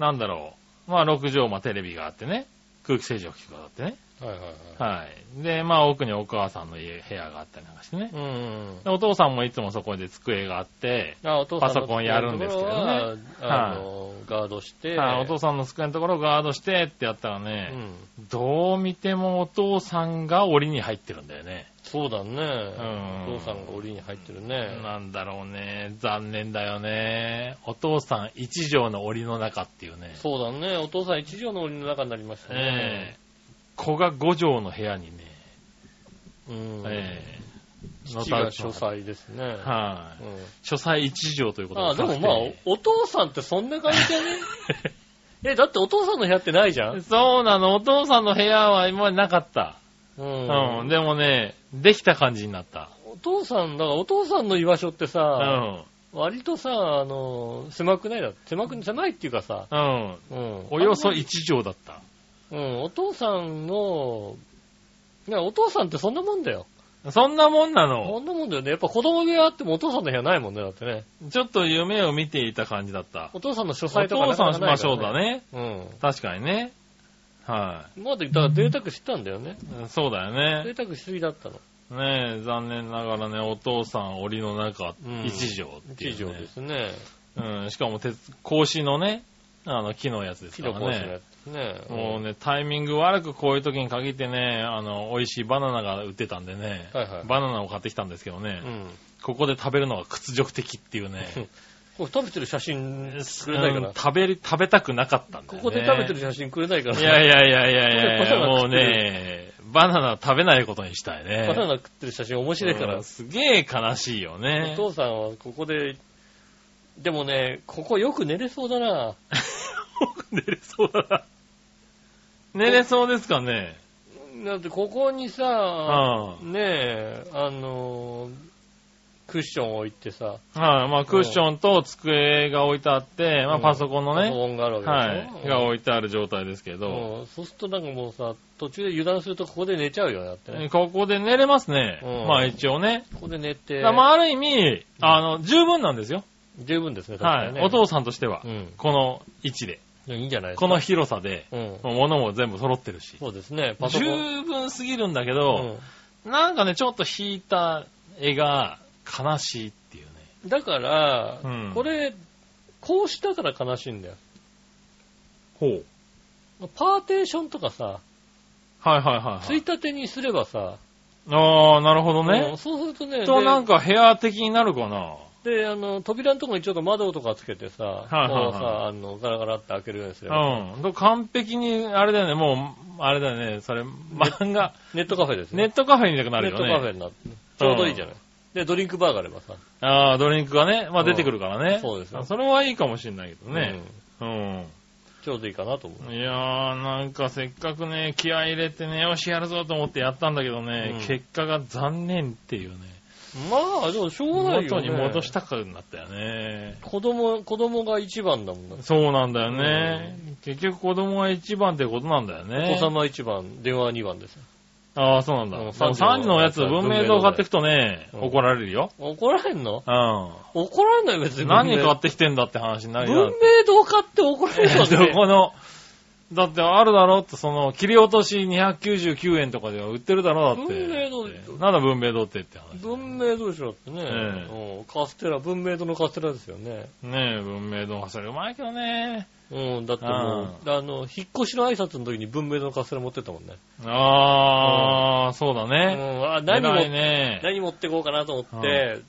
なんだろう。まあ、6畳間テレビがあってね。空気清浄機があってね。はいはいはい。はい。で、まあ、奥にお母さんの家、部屋があったりなんかしてね。うん。でお父さんもいつもそこで机があって、あお父さんのパソコンやるんですけどねあの、ガードして、はいお父さんの机のところをガードしてってやったらうね、ん。どう見てもお父さんが檻に入ってるんだよね。そうだね。んお父さんが檻に入ってるね。なんだろうね。残念だよね。お父さん一畳の檻の中っていうね。そうだね。お父さん一畳の檻の中になりましたえねえ。子が5畳の部屋にね、うん。ええ父が書斎ですね。はい、うん書斎一畳ということああ、でもまあお父さんってそんな感じじゃね？え、だってお父さんの部屋ってないじゃん？そうなの。お父さんの部屋は今までなかった。ううん。でもね、できた感じになった。お父さん、だからお父さんの居場所ってうさ、ん。割とさ、あの、狭くない？だ狭く、狭いっていうかさ、うん。うん。およそ一畳だった。うん、お父さんの、いや、お父さんってそんなもんだよ。そんなもんなその。んなもんだよね。やっぱ子供部屋あってもお父さんの部屋ないもんね、だってね。ちょっと夢を見ていた感じだった。お父さんの書お斎とか父さん、まあそうだね。ね。確かにね。はうん。まだ、だから贅沢してたんだよね。い。そうだよね。贅沢しすぎだったの。ねえ、残念ながらね、お父さん檻の中うん一畳っていう、ね一畳ですね。うん、しかも鉄、格子のね、あの、木のやつですキからね。ロコースのやつね。もうね、タイミング悪くこういう時に限ってね、あの、美味しいバナナが売ってたんでね、はいはいバナナを買ってきたんですけどね、うん。ここで食べるのが屈辱的っていうね、これ食べてる写真くれないかうんな。食べり、食べたくなかったんだよ、ね。ここで食べてる写真くれないかな？いやいやいやいやいやいや、もうね、バナナ食べないことにしたいね。バナナ食ってる写真面白いからうん。すげえ悲しいよおね。父さんはここで、でもね、ここよく寝れそうだな。寝れそうだな。寝れそうですかね。だってここにうさ、ん。ねえ、あのー、クッション置いてさ、はい。まあ、クッションと机が置いてあって、まあ、うんパソコンのパソね、コンがあるわけはい。が置いてある状態ですけど、うんそうするとなんかもうさ、途中で油断するとここで寝ちゃうよね、だってね。ここで寝れますねう。んまあ、一応ね。ここで寝てまあ、ある意味、あの、十分なんですよ。十分ですね、確かにね。はい。お父さんとしてはう。ん。この位置で。いやいいんじゃないですか。この広さで、うん。物も全部揃ってるし。そうですね、パソコン。十分すぎるんだけうど、んなんかね、ちょっと引いた絵が悲しいっていうね。だから、うんこれ、こうしたから悲しいんだよ。ほう。パーテーションとかさ、はいはいはい、はい。ついたてにすればさ、ああ、なるほどうんね。そうするとね、と、でなんか部屋的になるかな。で、あの、扉のところにちょっと窓とかつけてさ、いはいはいこうさ、あの、ガラガラって開けるようにすれば、うん。と完璧に、あれだよね、もう、あれだよね、それ、漫画、ネットカフェですね。ネットカフェになくなるよネットカフェね。になって、ちょうどいいじゃない。で、ドリンクバーがあればさ。ああ、ドリンクがね、まあ出てくるからね。そうですよあそれはいいかもしれないけどね。うん。うんちょうどいいかなと思う。いやー、なんかせっかくね、気合い入れてね、よしやるぞと思ってやったんだけどね、うん結果が残念っていうね。まあ、でもしょうがないよ、ね。元に戻したくなったよね。子供、子供が一番だもんな。そうなんだよね。結局子供が一番ってことなんだよおね子。様一番、電話二番ですよ。ああ、そうなんだ。うんでも3時のやつ、文明堂買ってくとね、うん怒られるよ。怒られんの？う怒られない別ん。に。何買っってきてんだって話になる文よ。明堂買って怒られるの どね。この、だってあるだろって、その、切り落とし299円とかでは売ってるだろだって。文明堂なんだ文明堂ってって話。文明堂でしょってね、えうんカステラ、文明堂のカステラですよね。ねえ、文明堂それうまいけどね。うん、だってもう、あの、引っ越しの挨拶の時に文明堂のカステラ持ってったもんね。ああ、そうだうね。ん、あ何も、ね。何持ってこうかなと思って、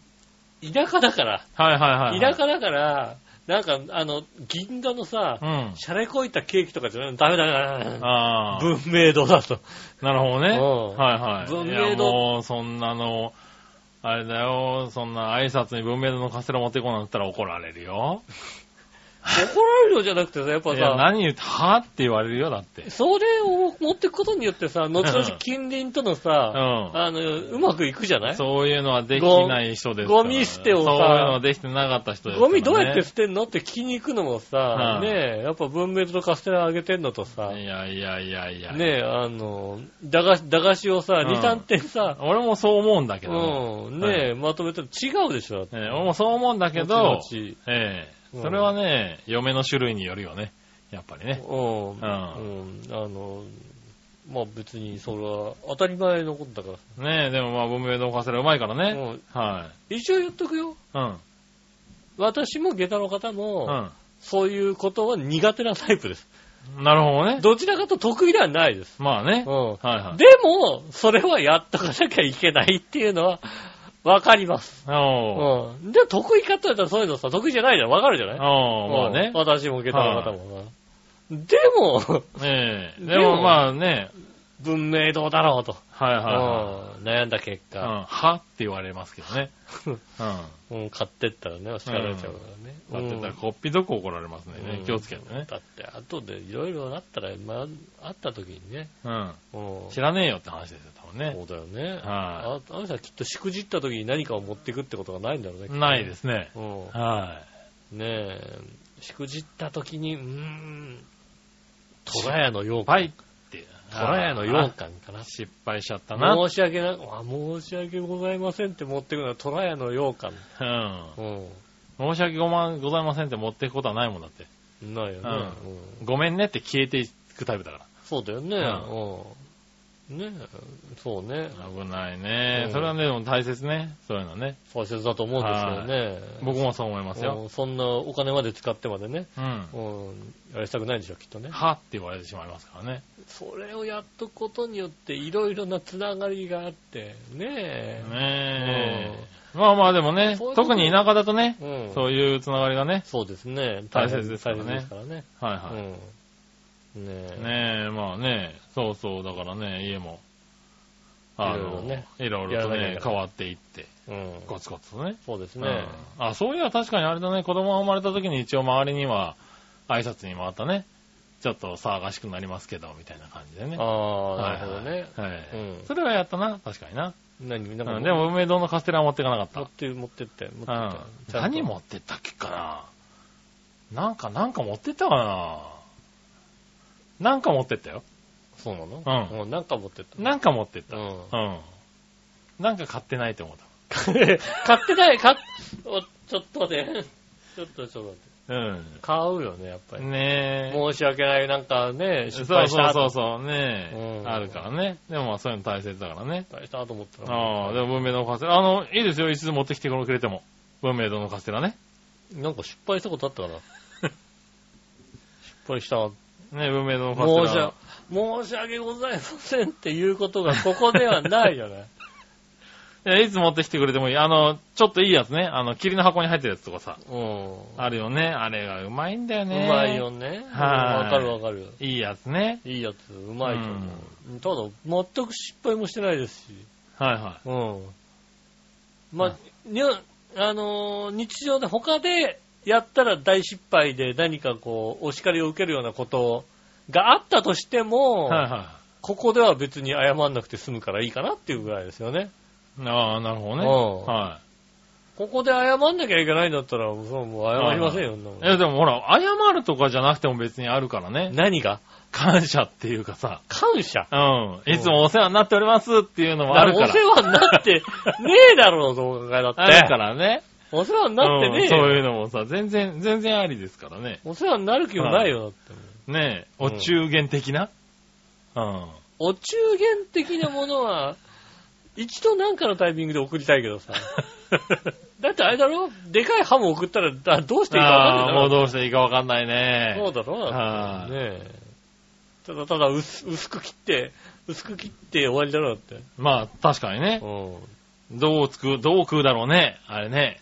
田舎だから、はいはいはいはい。田舎だから、なんか、あの、銀座のさ、うん。シャレこいたケーキとかじゃない？ダメだな。ああ。文明堂だと。なるほどね。うんはいはい。文明堂いやもう、そんなの、あれだよ、そんな挨拶に文明堂のカステラ持ってこなかったら怒られるよ。怒られるよじゃなくてさ、やっぱいや、さ、何言って、はって言われるよ、だって。それを持ってくことによ。ってさ、後々近隣とのうさ、ん。あの、うまくいくじゃない？そういうのはできない人ですから。ゴミ捨てをさ。そういうのはできてなかった人ですから、ね。ゴミどうやって捨てんのって聞きに行くのもさ、はいねえ、やっぱ文明堂とカステラあげてんのとさ、いやいやいやいや。ねえ、あの、駄菓子、駄菓子をさ、うん。2、3点さ、俺もそう思うんだけど。うん、ねえ、まとめたら違うでしょ、だってええ俺もそう思うんだけど、後々ええ。うんそれはね、嫁の種類によるよね。やっぱりね。うん、うん、んあの、まあ別にそれは当たり前のことだかねえ、でもまあ、文明堂カステラうまいからら。ね。うんは一応言っとくよ。い。うん。私も下駄の方も、うそういうことは苦手なタイプです。ん。なるほどね。どちらかと得意ではないです。まあね。うん。はいはい。でも、それはやっとかなきゃいけないっていうのは、わかります。うん。で、得意かって言ったらそういうのさ、得意じゃないじゃん。わかるじゃない？おー、まあうんね。私も下駄の方もさ。でも、ええ。でもでもまあね、文明堂だろうと。はいはい悩んだ結い。うん。果、はって言われますけどね。うん。うん、買ってったらね、叱られちゃうからね。だってたらうんこっぴどく怒られますね。うん気をつけてね。だって、後でいろいろなったら、まあ、あった時にね。うん。うん知らねえよって話ですよ、ね。そうだよね。はああの人はきっとしくじった時に何かを持っていくってことがないんだろうね。ないですね。す。うん。はねえ、しくじった時に、うーん、トラヤの羊羹。って。トラヤの羊羹かな。失敗しちゃったな。申し訳な、あ申し訳ございませんって持ってくのはトラヤの羊羹。うん。う申し訳ごまございませんって持っていくことはないもんだって。ん。ないよね。うんうんごめんねって消えていくタイプだかそうだよね。ううん。ねえ、そうね。ら。危ないねう。んそれはね、でも大切ね。そういうのね。大切だと思うんですけどね。僕もそう思いますよ。うんそんなお金まで使ってまでね。うん。うん。やりたくないんでしょ、きっとね。はって言われてしまいますからね。それをやっとくことによって、いろいろなつながりがあって、ねえ。ねえ。まあまあでもね特に田舎だとね、うん。そういうつながりがね、そうですね。大切ですからね大切ですからね。はいはい。うん。ねえ。ねえ、まあね、そうそう、だからね、家も、あの、いろいろねいろいろとね変わっていって、うん。コツコツとね。そうですね。うんあ、そういや確かにあれだね、子供が生まれた時に一応周りには挨拶に回ったね、ちょっと騒がしくなりますけど、みたいな感じでね。ああ、なるほどね。はい。はいうんそれはやったな、確かにな。何？なんか、うんでも、梅堂のカステラは持っていかなかった持っ。て、持ってって、持ってって。うん何持ってったっけかななんか、なんか持ってったかななんか持ってったよ。そうなの？うんもうなんか持ってった。なんか持ってった。うん。うん。なんか買ってないと思っ 買ってない、買っ、お、ちょっとね。ちょっと、ちょっと待って。た。うん。買うよね、やっぱり。ねえ。申し訳ない、なんかね、失敗した。そうそうそう、ねえ、うんあるからね。でもまあそういうの大切だからね。失敗したと思ったら。ああ、でも文明堂のカステラ。あの、いいですよ、いつでも持ってきてくれても。文明堂のカステラね。なんか失敗したことあったかな？失敗した。ね文明堂の申しラ訳。、申し訳ございませんっていうことがここではないじゃない。いや、いつ持ってきてくれてもいい。あの、ちょっといいやつね。あの、霧の箱に入ってるやつとかさ。うん。あるよね。あれがうまいんだようね。まいよね。はいわかるわかる。いいやつね。いいやつ、うまいと思う。ただ、全く失敗もしてないですし。はいはうん。まあ、にゃあのー日常で他でやったら大失敗で何かこう、お叱りを受けるようなことがあったとしても、い。はいはここでは別に謝んなくて済むからいいかなっていうぐらいですよね。い。ああ、なるほどね。うんはここで謝んなきゃいけないんだったら、そうもう謝りませんよ、い。え、でもほら、謝るとかじゃなくても別にあるからね。何が？感謝っていうかさ。感謝？うん。いつもお世話になっておりますっていうのもあるから。お世話になってねえだろう、動画だって。あるからね。お世話になってねえうんそうよ。いうのもさ、全然、全然ありですからね。お世話になる気もないよ、だって。ねえ、うんお中元的な？うん。お中元的なものは、一度なんかのタイミングで送りたいけどさ。だってあれだろ？でかいハム送ったら、だどうしていいかわかんないもうどうしていいかわかんないね。そうだろ？はいねえ。ただただ薄薄く切って、薄く切って終わりだろだって。まあ、確かにねう。ん。どうつく、どう食うだろうね。あれね。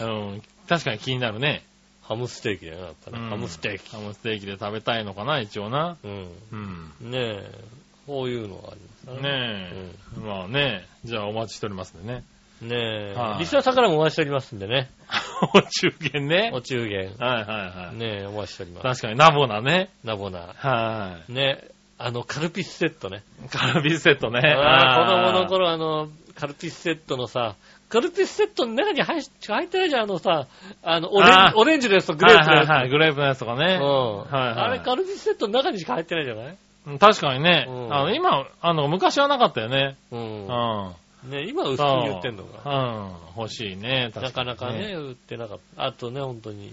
うん。確かに気になるね。ハムステーキだよな、やっぱね。うんハムステーキ。ハムステーキで食べたいのかな、一応な。うん。うん。ねえ。こういうのがありますからねえ。まあね。じゃあお待ちしておりますんでね。ねえ。はいリスナーさんからもお待ちしておりますんでね。お中元ね。お中元。はいはいはい。ねえ、お待ちしております。確かにナボナね。ナボナ。はねあの、カルピスセットね。い。カルビスセットね。子供の頃あの、カルピスセットのさ、カルピスセットの中に入っ入ってないじゃん、あのさ、あの、オレンあーオレンジのやつとグレープのやつ。はいはいはい。グレープのやつとかね。うん。はいはいあれ、カルピスセットの中にしか入ってないじゃない？うん確かにね。うんあの、今、あの、昔はなかったよね。う。うんん。ね今薄く言ってんのが。うん。欲しいね。なかなかね、。売ってなかった。あとね、本当に、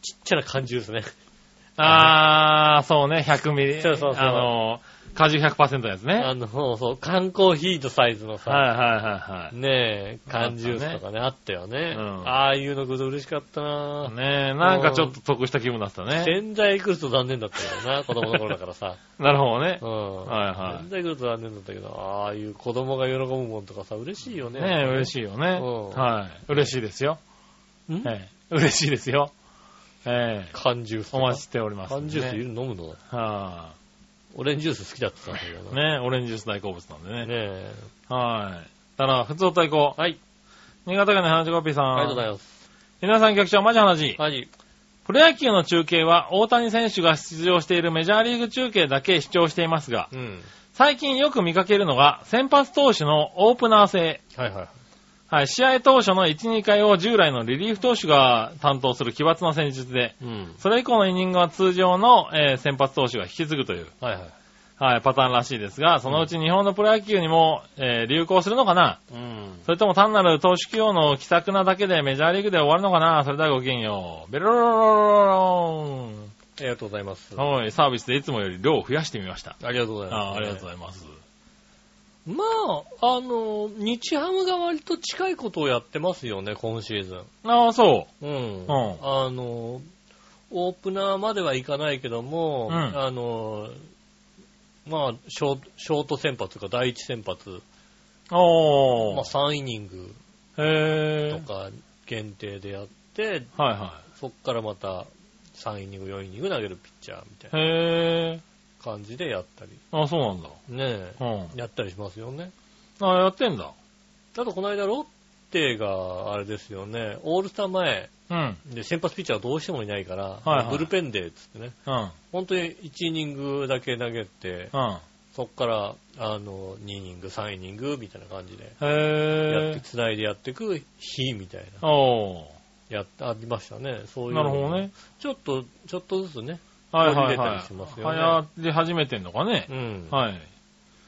ちっちゃな感じですね。あー、そうね、100ミリ。そうそうそうあの、果汁100%のやつね。あの、そうそう、缶コーヒーのサイズのさ、はいはいはいはい。ねえ、缶ジュースとかね、あったよね。うんああいうの来ると嬉しかったなねえ、なんかちょっと得した気分だったね。仙台来ると残念だったけどな、子供の頃だからさ。なるほどねう。ん。はいはい仙台来ると残念だったけど、ああいう子供が喜ぶもんとかさ、嬉しいよね。ねえ、嬉い。しいよね。うんはい。嬉しいですよ。ん？ええ嬉しいですよ。ええ缶ジュースとか。お待ちしておりますね。缶ジュース飲むの？はオレンジジュース好きだってたんだけどい。な。ねオレンジジュース大好物なんでね。ねえ。はい。ただ、普通対抗。はい。新潟県の花地コピーさん。ありがとうございます。皆さん局長、マジ話。はい。プロ野球の中継は大谷選手が出場しているメジャーリーグ中継だけ視聴していますが、うん。最近よく見かけるのが先発投手のオープナー制。はいはい。はい、試合当初の1、2回を従来のリリーフ投手が担当する奇抜な戦術で、うん。それ以降のイニングは通常の、えー先発投手が引き継ぐという、はいはい。はい、パターンらしいですが、そのうち日本のプロ野球にも、えー流行するのかな？うん。それとも単なる投手起用の奇策なだけでメジャーリーグで終わるのかな？それではごきげんよう。ベロロロロロありがとうございます。はい、サービスでいつもより量を増やしてみました。ありがとうございます。あありがとうございます。まあ、あの、日ハムが割と近いことをやってますよね、今シーズン。ああ、そうん。んあの、オープナーまではいかないけども、うんあの、まあショート、ショート先発とか第一先発、う。おー。まあ3イニングへー。とか限定でやって、はいはそっからまた3イニング、4イニング投げるピッチャーみたいい。へー。な感じでやったり、あそうなんだ。ねうん。え、やったりしますよね。あやってんだ。あとこの間ロッテがあれですよね、オールスター前うん。で先発ピッチャーがどうしてもいないから、はいはいブルペンデーっつってね、うん。本当に1イニングだけ投げて、うん。そっから、あの、2イニング、3イニングみたいな感じで、やって、へー。繋いでやっていく日みたいな、おやっありましたね。そういうー。なのるほどね。ちょっと、ちょっとずつね。はいはいはいりします。よね流行り始めてんのかねう。ん。はい。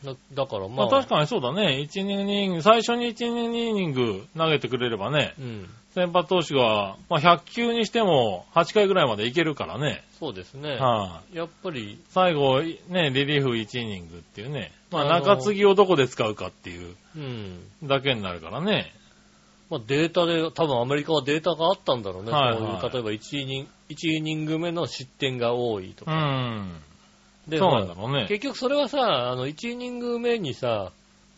だだからまあ、まあ確かにそうだね。1、2イニング、最初に1、2イニング投げてくれればね、うん。先発投手が、まあ100球にしても8回ぐらいまでいけるからね。そうですね。はい。やっぱり、最後、ね、リリーフ1イニングっていうね。まあ中継ぎをどこで使うかっていううん。だけになるからね。まあデータで、多分アメリカはデータがあったんだろうね。はいはいそういう、例えば1イニング、1イニング目の失点が多いとうか。ん。でそうなんだろうね。結局それはさ、あの、1イニング目にさ、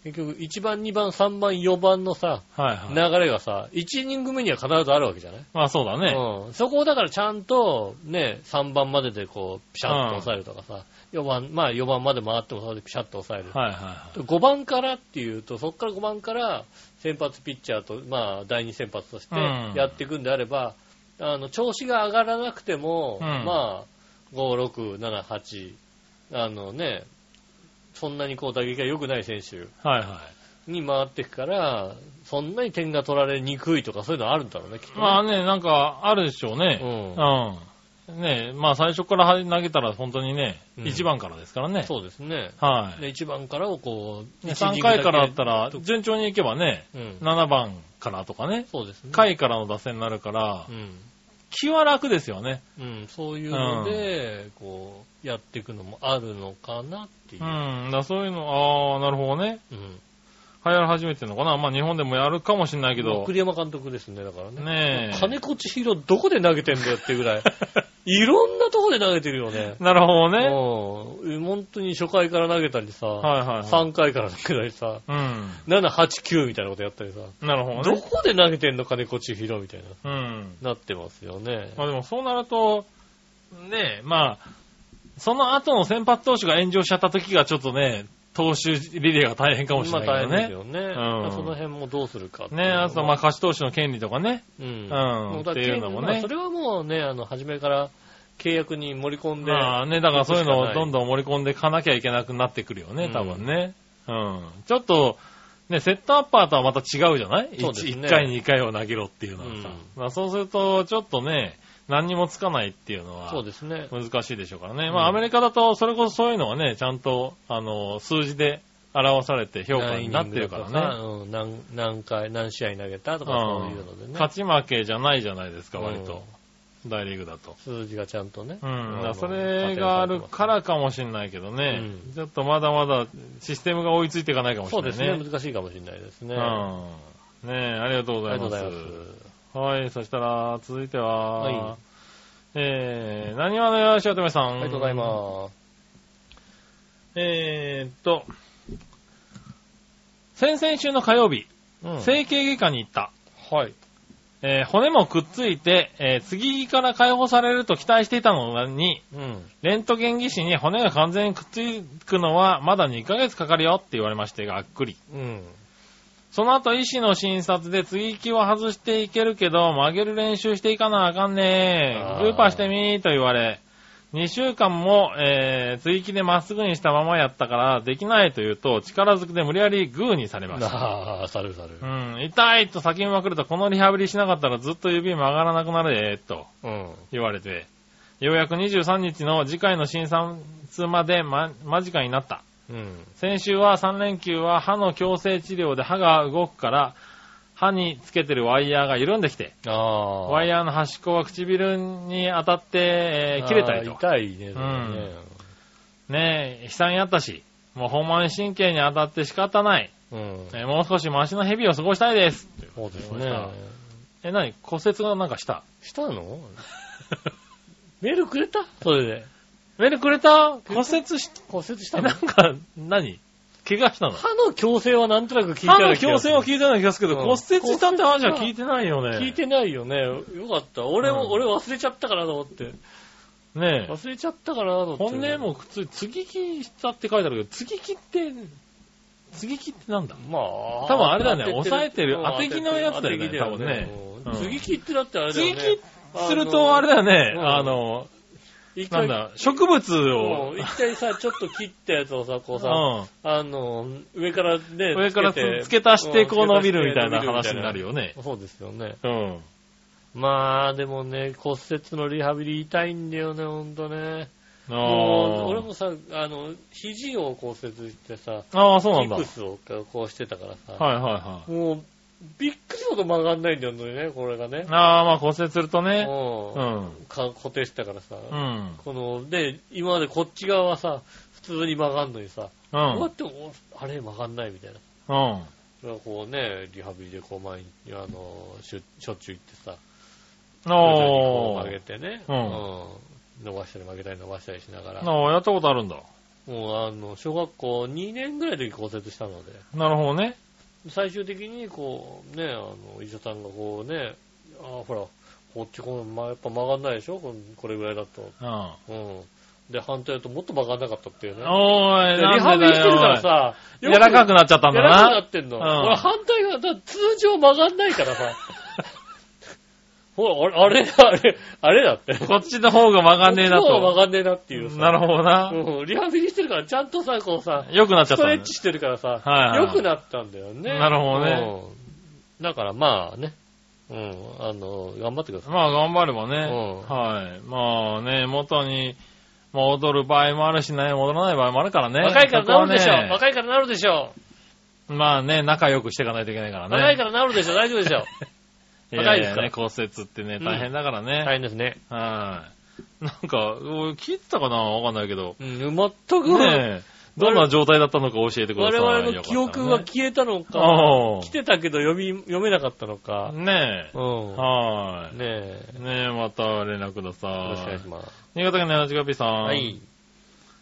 結局1番、2番、3番、4番のさ、はいはい。流れがさ、1イニング目には必ずあるわけじゃない？まあそうだね。うん。そこをだからちゃんと、ね、3番まででこう、ピシャッと抑えるとかさ、4番、まあ4番まで回ってもそれでピシャッと抑える。はいはいはい。5番からっていうと、そこから5番から先発ピッチャーと、まあ第2先発としてうんやっていくんであれば、あの、調子が上がらなくても、うんまあ、5、6、7、8、あのね、そんなにこう打撃が良くない選手はいはに回っていくから、そんなに点が取られにくいとかそういうのあるんだろうね、きっとい。ね、まあね、なんかあるでしょうね。うんうん。ねまあ最初から投げたら本当にね、うん1番からですからね。そうですね。はい。で、1番からをこう、ね一イニン3グだけ回からだったら、順調にいけばね、うん。7番からとかね、そうですね。下位からの打線になるからう、ん。気は楽ですよね。うん、そういうので、こう、やっていくのもあるのかなっていうう。ん。だそういうの、ああ、なるほどね。うん。流行り始めてるのかな。まあ日本でもやるかもしれないけど。栗山監督ですね、だからね。ねえ。金子千尋どこで投げてんだよっていうぐらい。いろんなとこで投げてるよね。なるほどね。うん。本当に初回から投げたりさ、はいはいはい。3回から投げたりさ、うん。7、8、9みたいなことやったりさ、なるほどね。どこで投げてんの金子千尋みたいな、うん。なってますよね。まあでもそうなると、ねえ、まあ、その後の先発投手が炎上しちゃった時がちょっとね、投手リレーが大変かもしれまあないけどね。大変ですよね。うんその辺もどうするかねあとまあ勝ち投手の権利とかね。うん。うんっていうのもねまあそれはもうね、あの、初めから契約に盛り込んで。まあね、だからそういうのをどんん。どん盛り込んでいかなきゃいけなくなってくるよね、うん多分ね。うん。ちょっと、ね、セットアッパーとはまた違うじゃない？そうですね 1, 回、2回を投げろっていうのはさ。うんまあそうすると、ちょっとね、何にもつかないっていうのはそうですね。難しいでしょうからね。うんまあアメリカだと、それこそそういうのはね、ちゃんと、あの、数字で表されて評価になってるからね。ね。うん、何、何回、何試合投げたとかそういうのでね。勝ち負けじゃないじゃないですか、割うんと。大リーグだと。数字がちゃんとね。うん。だそのれがあるからかもしれないけどね、うんちょっとまだまだシステムが追いついていかないかもしそうですれないね。ね。難しいかもしれないですね。うん。ねえ、ありがとうごありざいます。がとうございます。はい、そしたら、続いては、はいえー、何話のよしおとめさん。ありがとうございます。えーっと、先々週の火曜日、うん整形外科に行った。はい。えー骨もくっついて、えー次から解放されると期待していたのに、うん。レントゲン技師に骨が完全にくっつくのはまだ2ヶ月かかるよって言われましてがっくり。うん。その後医師の診察で継ぎ木は外していけるけど曲げる練習していかなあかんねあーグーパーしてみーと言われ、2週間も、えー、継ぎ木でまっすぐにしたままやったからできないと言うと力ずくで無理やりグーにされました。ああ、さるさるう。ん、痛いと叫びまくるとこのリハビリしなかったらずっと指曲がらなくなるで、とうん。言われて、ようやく23日の次回の診察まで、ま、間近になった。うん。先週は3連休は歯の矯正治療で歯が動くから、歯につけてるワイヤーが緩んできて。ワイヤーの端っこは唇に当たって、えー切れたりと。痛いね、それね。ねえ、悲惨やったし、もうほんまに神経に当たって仕方ない。うん。えーもう少しマシの日々を過ごしたいです。そうですねし。え、何？骨折がなんかした？したの？メールくれた？それで。メールくれた？骨折し、え、骨折したの？なんか、何？怪我したの？歯の矯正はなんとなく聞いて歯のある気がする。矯正は聞いてない気がするけど、うん。骨折したって話は聞いてないよね。聞いてないよね。よかった。俺も、うん。俺忘れちゃったからと思って。ねえ。忘れちゃったからと思って。骨もくつい、継ぎ木したって書いてあるけど、継ぎ木って、継ぎ木ってなんだ？まあ、多分あれだね。当て押さえてるうん当て木のやつだよね多分ね。継ぎ木ってだってあれだ継ぎよね。木するとあれだよね、うん。あの、なんだ、植物を、うん一回さ、ちょっと切ったやつをさ、こうさ、うあの、上からね、ん。上から付け足してこう伸びるみたいな話になるよね。そうですよね。うん。まあ、でもね、骨折のリハビリ痛いんだよね、ほんとね。あもう、ー俺もさ、あの、肘を骨折してさ、あー、そうなんだ。はプスをこうしてたからさ、はいはい。もう、びっくりほど曲がんないんだよね、これがね。ああ、まあ骨折するとね。ううんん。か固定してたからさ、うん。この、で、今までこっち側はさ、普通に曲がんのにさ、うん。こうやっても、あれ曲がんないみたいな。うん。それはこうね、リハビリでこう前に、あの、しょしょっちゅう行ってさ、こおう曲げー。てね、うんうん伸ばしたり曲げたり伸ばしたりしながら。ああ、やったことあるんだ。もうあの、小学校2年ぐらいの時骨折したので、なるほどね。最終的にこう、ね、あの、お医者さんがこうね、あほら、こっちこの、まあ、やっぱ曲がんないでしょ？これぐらいだと。うん。うん。で、反対だともっと曲がんなかったっていうね。おーい、リハビリしてるからさ、柔らかくなっちゃったんだ柔らかくなな。ってんの。うん俺反対側、通常曲がんないからさ。ほら、あれ、あれ、あれだって。こっちの方が曲がんねえなこっちの方が曲と。がんねえなっていうさ。なるほどな。うん、リハビリしてるから、ちゃんとさ、こうさ、良くなっちゃったストレッチしてるからさ、はいはい良くなったんだよね。なるほどねうん。だからまあね、うん、あの、頑張ってください。まあ頑張ればね。うんはい。まあね、元に戻る場合もあるしね、戻らない場合もあるからね。若いから治るでしょ、ね若いから治るでしょ、まあね、仲良くしていかないといけないからね。若いから治るでしょ大丈夫でしょ いや若いですかね、骨折ってね、大変だからね。大変ですね。はい。なんか、俺聞いてたかな？わかんないけど。うん、全く、ねえ、どんな状態だったのか教えてください。我々の記憶が消えたのか、お来てたけど読み、読めなかったのか、ねえ。うん。はい。ねえ、ねえ、また連絡ください。よろしくお願いします。新潟県の八ピさん。はい。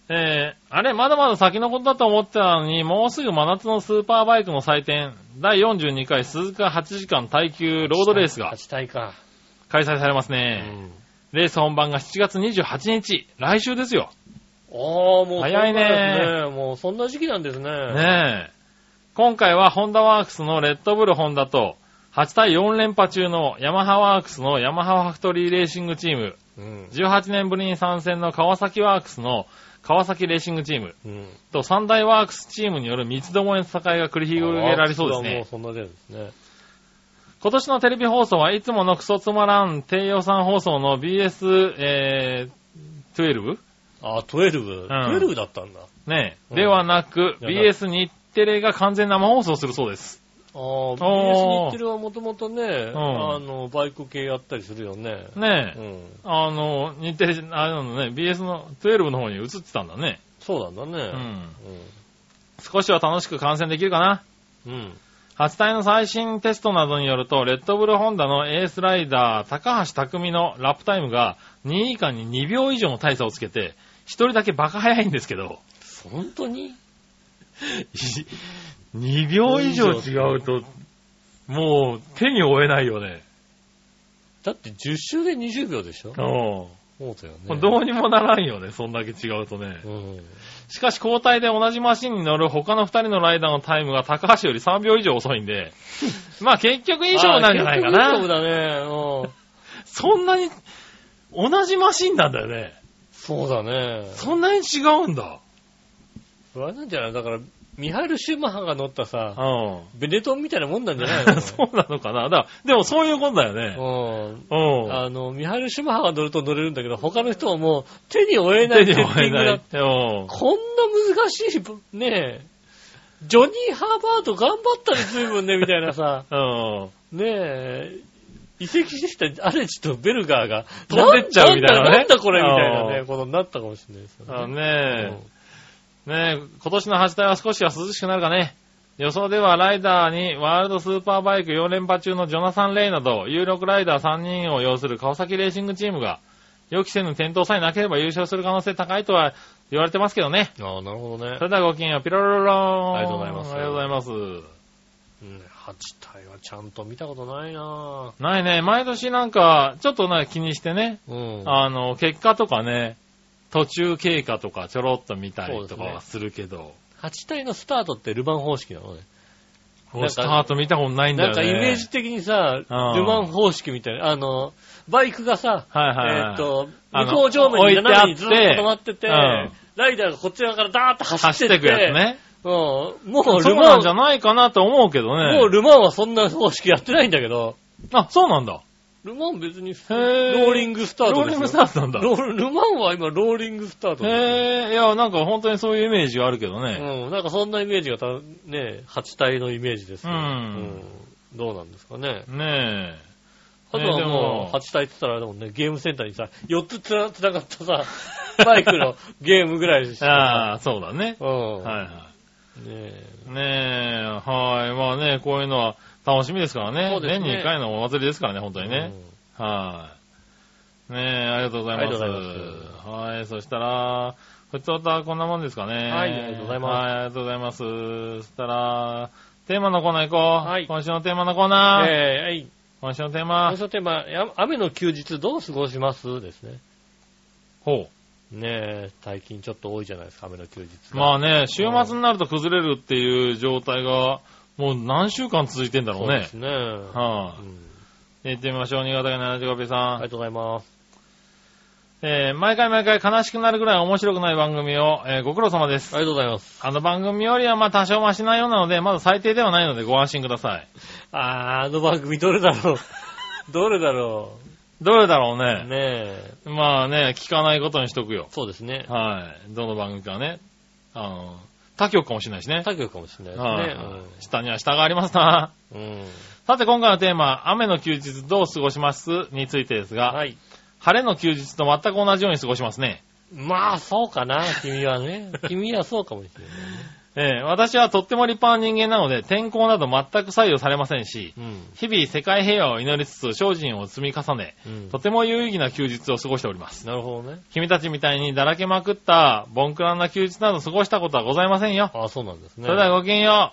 えー、あれ、まだまだ先のことだと思ってたのに、もうすぐ真夏のスーパーバイクの祭典、第42回鈴鹿8時間耐久ロードレースが。開催されますうね。ん。レース本番が7月28日、来週ですよ。ああ、もう早いね。もうそんな時期なんですね。ねえ。今回はホンダワークスのレッドブルホンダと、8対4連覇中のヤマハワークスのヤマハファクトリーレーシングチーム、うん。18年ぶりに参戦の川崎ワークスの川崎レーシングチームうん。と三大ワークスチームによる三つどもえの戦いが繰り広げられそうですもうね。そんなでですね。今年のテレビ放送はいつものクソつまらん低予算放送の BS、えー、12? あ、12。12だったんだ。ねえ、うんではなく、BS 日テレが完全生放送するそうです。ああ、BS 日テレはもともとね、んあの、バイク系やったりするよね。ねえ、うん。あの、日テレ、あれなのね、BS の12の方に移ってたんだね。そうなんだね。うん。少しは楽しく観戦できるかな？うん。うん。初体の最新テストなどによると、レッドブルホンダのエースライダー、高橋匠のラップタイムが2位以下に2秒以上の大差をつけて、1人だけバカ早いんですけど、本当に？2秒以上違うと、もう手に負えないよね。だって10周で20秒でしょ？うん。そうだよね。どうにもならんよね、そんだけ違うとね。うん。しかし交代で同じマシンに乗る他の2人のライダーのタイムが高橋より3秒以上遅いんで、まあ結局いい勝負なんじゃないかあ結局いい勝負な。だね。うん。そんなに、同じマシンなんだよね。そうだね。そんなに違うんだ。それなんじゃない？だから、ミハイル・シューマッハが乗ったさ、うベネトンみたいなもんなんじゃないの？ん。そうなのかな。だからでもそういうことだよね。うん。うん。あの、ミハイル・シューマッハが乗ると乗れるんだけど、他の人はもう手に負えない手セッティングだに負えない。うん。こんな難しい、ねえ、ジョニー・ハーバード頑張ったね、随分ね、みたいなさ、うん。ねえ、移籍してきたアレジとベルガーが、飛んでっちゃうみたいなねんだんだこれみたいなね、うんことになったかもしれないですよあのね。ねね今年の8体は少しは涼しくなるかね。予想ではライダーにワールドスーパーバイク4連覇中のジョナサン・レイなど、有力ライダー3人を要する川崎レーシングチームが、予期せぬ転倒さえなければ優勝する可能性高いとは言われてますけどね。ああ、なるほどねそ。れではごきげんよう、ピロロローン。ありがとうございますありがとうございます。うん、8体はちゃんと見たことないなないね、毎年なんか、ちょっとね、気にしてね、うん。あの、結果とかね、途中経過とかちょろっと見たりとかはするけど、8体のスタートってルマン方式なのね。スタート見たことないんだなんよね。かイメージ的にさ、ルんマン方式みたいな、あの、バイクがさ、はいはいはいえーっと、あの向こう上面に斜めにずっと止まってて、うんライダーがこっち側からダーッと走走ってくやつね。うん。もうルマンなんじゃないかなと思うけどね。もうルマンはそんな方式やってないんだけど、あ、そうなんだ。ルマン別にローーリングスタートですよ。ローリングスタートなんだ。ルマンは今ローリングスタートへえ、いや、なんか本当にそういうイメージがあるけどね。うん、なんかそんなイメージがた、ね、8体のイメージですようんうんどうなんですかね。ねあとはもねでもう、8体って言ったら、でもね、ゲームセンターにさ、4つつながったさ、バイクのゲームぐらいしえ。ああ、そうだね。うん。はいはねえい。ねえ、はい。まあね、こういうのは楽しみですからね。ね年に1回のお祭りですからね、本当にね。はい。ねえ、ありがとうございます。ありがとうございはい、そしたら、ふつおたはこんなもんですかね。はいありがとうございますはい、ありがとうございます。そしたら、テーマのコーナー行こう。はい今週のテーマのコーナー。えー、はい。今週のテーマ今。週のテーマ、や雨の休日どう過ごしますですね。ほねえ、最近ちょっと多いじゃないですか、雨の休日。まあね、週末になると崩れるっていう状態が、もう何週間続いてんだろうねそうです。ね。はい、うん行ってみましょう。新潟県の75ペさん。ありがとうございます。えー毎回毎回悲しくなるぐらい面白くない番組を、えーご苦労様です。ありがとうございます。あの番組よりはまあ多少マシなようなので、まだ最低ではないのでご安心ください。あー、あの番組どれだろう。どれだろどれだろうう。ね。ねえ。まあね、聞かないことにしとくよ。そうですね。はい。どの番組かね。あの、他局かもしれないしね。他局かもしれないはいですね。下には下がありますな。さて今回のテーマ、雨の休日どう過ごしますについてですが、はい。晴れの休日と全く同じように過ごしますね。まあ、そうかな、君はね。君はそうかもしれないね。えー私はとっても立派な人間なので、天候など全く左右されませんし、うん。日々世界平和を祈りつつ精進を積み重ね、うんとても有意義な休日を過ごしております。なるほどね。君たちみたいにだらけまくった、ボンクランな休日など過ごしたことはございませんよ。あそうなんですね。それではごきげんよ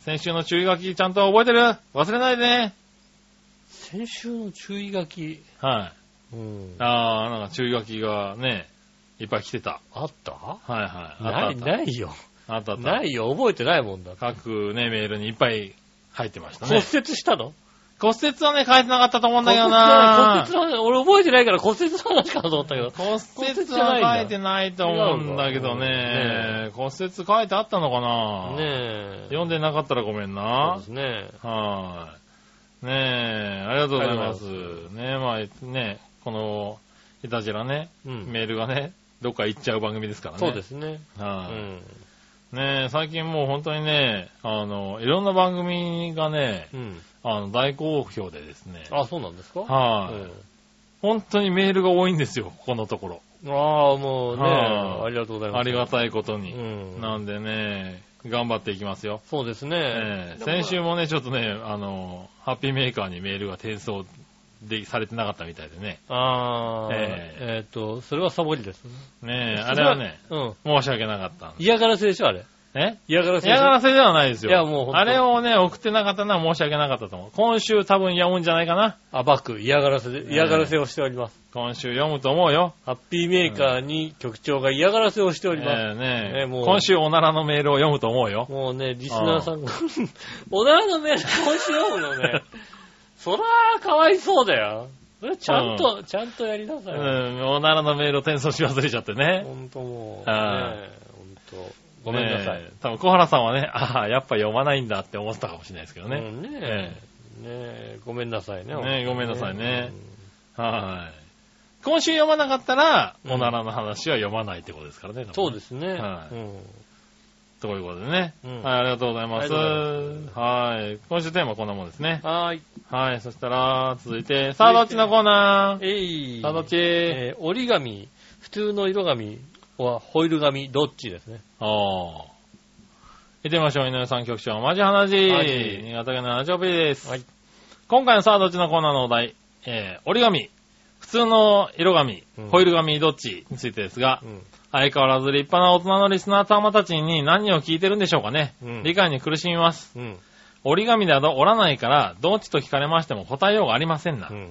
う。先週の注意書きちゃんと覚えてる？忘れないでね。先週の注意書き？はい。うん。あー、なんか注意書きがね、いっぱい来てた。あった？はいはい。あない、ないよ。た。あったあった。ないよ。覚えてないもんだ。各ね、メールにいっぱい入ってました骨ね。折したの？骨折はね、書いてなかったと思うんだけど骨な骨折は、俺覚えてないから骨折の話かなと思ったけど。骨折は書いてないと思うんだけどね。骨折書いてあったのかな？ねえ。読んでなかったらごめんそうなで。すね。はい。ねえ、ありがとうございます。ねえ、まあ、ねこの、いたじらね、うん。メールがね、どっか行っちゃう番組ですからね。そうですね。うはい、ん。ねえ、最近もう本当にね、あの、いろんな番組がね、うん。あの、大好評でですね。あ、そうなんですか？はい、うん本当にメールが多いんですよ、ここのところ。ああ、もうね、はいありがとうございます。ありがたいことに。うん。なんでね、頑張っていきますよ。そうですねえ。え先週もね、ちょっとね、あの、ハッピーメーカーにメールが転送でされてなかったみたいでね。ああ、ええっと、それはサボりですね。ねえ、あれはね、うん。申し訳なかった。嫌がらせでしょ、あれ。え？嫌がらせ。嫌がらせではないですよ。いやもうあれをね、送ってなかったのは申し訳なかったと思う。今週多分読むんじゃないかな。あ、バック、嫌がらせで、嫌がらせをしております。今週読むと思うよ。ハッピーメーカーに局長が嫌がらせをしております。ええねねもう今週おならのメールを読むと思うよ。もうね、リスナーさんが、おならのメール今週読むのね、そらーかわいそうだよ。それちゃんと、ちゃんとやりなさうい。ん、おならのメールを転送し忘れちゃってね。ほんともう、はいねほんと、ごめんなさい。多分小原さんはね、ああ、やっぱ読まないんだって思ってたかもしれないですけどね。うんねえねえごめんなさいね。ねえごめんなさいねはい。今週読まなかったら、うんおならの話は読まないってことですからね。そうですね。はいうんということでね。うんはい、ありがとうございます。はい。今週テーマはこんなもんですね。はーい。はい。そしたら、続いて、さあどっちのコーナーえい。さあどっちえー折り紙、普通の色紙はホイール紙、どっちですね。ああ。行ってみましょう。井上さん局長、マジ話。はい新潟県のラジオペです。はい今回のさあどっちのコーナーのお題、えー、折り紙、普通の色紙、うんホイール紙どっち？についてですが、うん。相変わらず立派な大人のリスナー様たちに何を聞いてるんでしょうかね。うん理解に苦しみます。うん。折り紙など折らないから、どっちと聞かれましても答えようがありませんな。うん。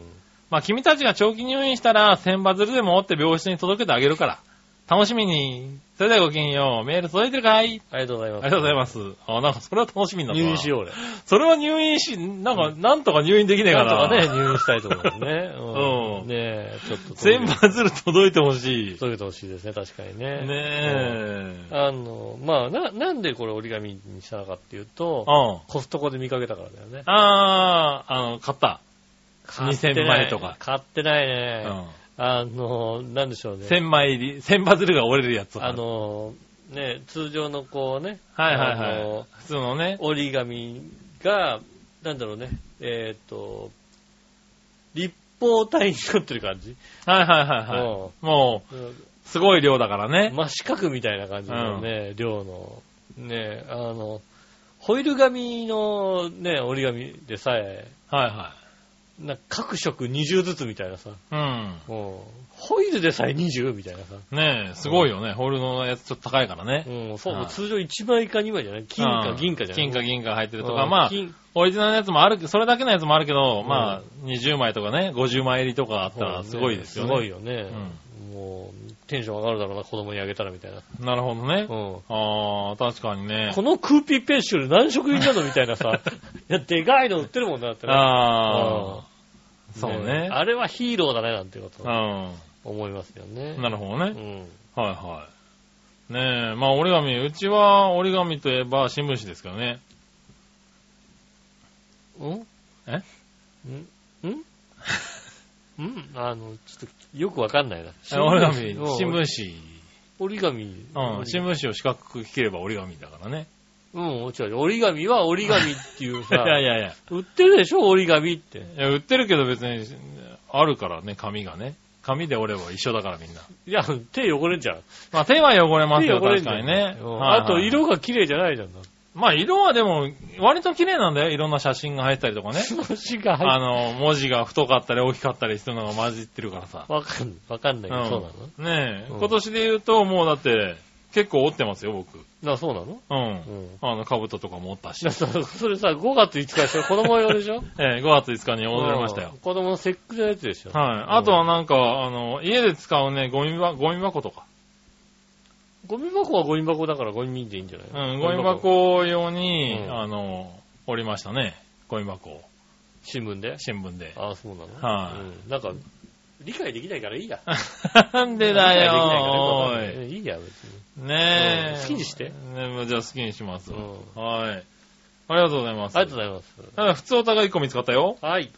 まあ、君たちが長期入院したら、千羽鶴でも折って病室に届けてあげるから。楽しみに。それではごきげんよう。メール届いてるかい？ありがとうございます。ありがとうございます。あ、なんかそれは楽しみになったな。入院しよう、俺。それは入院し、なんか、なんとか入院できねえかな。なんとかね、入院したいと思いますね。うん ねえ、ちょっと。千羽鶴届いてほしい。届けてほしいですね、確かにね。ねえ。あの、まあ、な、なんでこれ折り紙にしたのかっていうと、うん。コストコで見かけたからだよね。あー、あの、買った。買ってない2000枚とか買ってないうんね。。あの、なんでしょうね。1000枚入り、1000羽鶴が折れるやつ。あ、の、ね、通常のこうね、はいはいあはいの。普通のね。折り紙が、なんだろうね、えっ、と、立方体になってる感じ。はいはいはいはい。うもう、すごい量だからね。真四角みたいな感じのね、量の、ね、あの、ホイール紙のね、折り紙でさえ、はいはなんか各色20ずつみたいなさ。うん。もうホイールでさえ20みたいなさ。ねえ、すごいよね。ホールのやつちょっと高いからね。うん、そう、はい通常1枚か2枚じゃない？金かうん銀かじゃない？金か銀か入ってるとうんか、まあ、金オリジナルのやつもある、それだけのやつもあるけど、うんまあ、20枚とかね、50枚入りとかあったらすごいですよね。すごいよね。もう、テンション上がるだろうな、子供にあげたらみたいな。なるほどね。うん。ああ、確かにね。このクーピーペンシル何色入りなの？みたいなさ。いや、でかいの売ってるもんなってね。ああ、そうね。あれはヒーローだね、なんてことう思いますよね。ん。なるほどね。うん。はいはい。ねえ、まあ折り紙、うちは折り紙といえば新聞紙ですけどね。うん？え？ん？ん？ん？あの、ちょっとよくわかんないな。え折り紙、うん新聞折り紙。紙。うん、新聞紙を四角く切れば折り紙だからね。うん、違う。折り紙は折り紙っていういさ、やいやいや。売ってるでしょ折り紙って。いや、売ってるけど別に、あるからね、紙がね。紙で折れば一緒だからみんな。いや、手汚れんじゃん。まあ手は汚れますよ、手汚れ。確かにね。うんはいはいあと、色が綺麗じゃないじゃん。まあ色はでも、割と綺麗なんだよ。いろんな写真が入ったりとかね。星が入っあの、文字が太かったり大きかったりするのが混じってるからさ。わかん、わかんないけど、そうなの？ねえ、うん今年で言うともうだって、結構折ってますよ、僕。な、そうなの？うん。うん。あの、兜とかも折ったし。だ そそれさ、5月5日でしょ？子供用でしょ？ええ5月5日に踊れましたようん。子供の節句のやつでしょ？はい。あとはなんか、あの、家で使うね、ゴミば、ゴミ箱とか。ゴミ箱はゴミ箱だからゴミでいいんじゃない？うん、ゴミ。箱用に、うんあの、折りましたね。ゴミ箱を。新聞で？新聞で。ああ、そうなの？はいうんなんか、理解できないからいいや。なんでだよお理解できないからねい。いいや、別に。ねえ。うん好きにしてねじゃあ好きにします。うんはい。ありがとうございます。ありがとうございます。ただ、普通お互い1個見つかったよ。はい。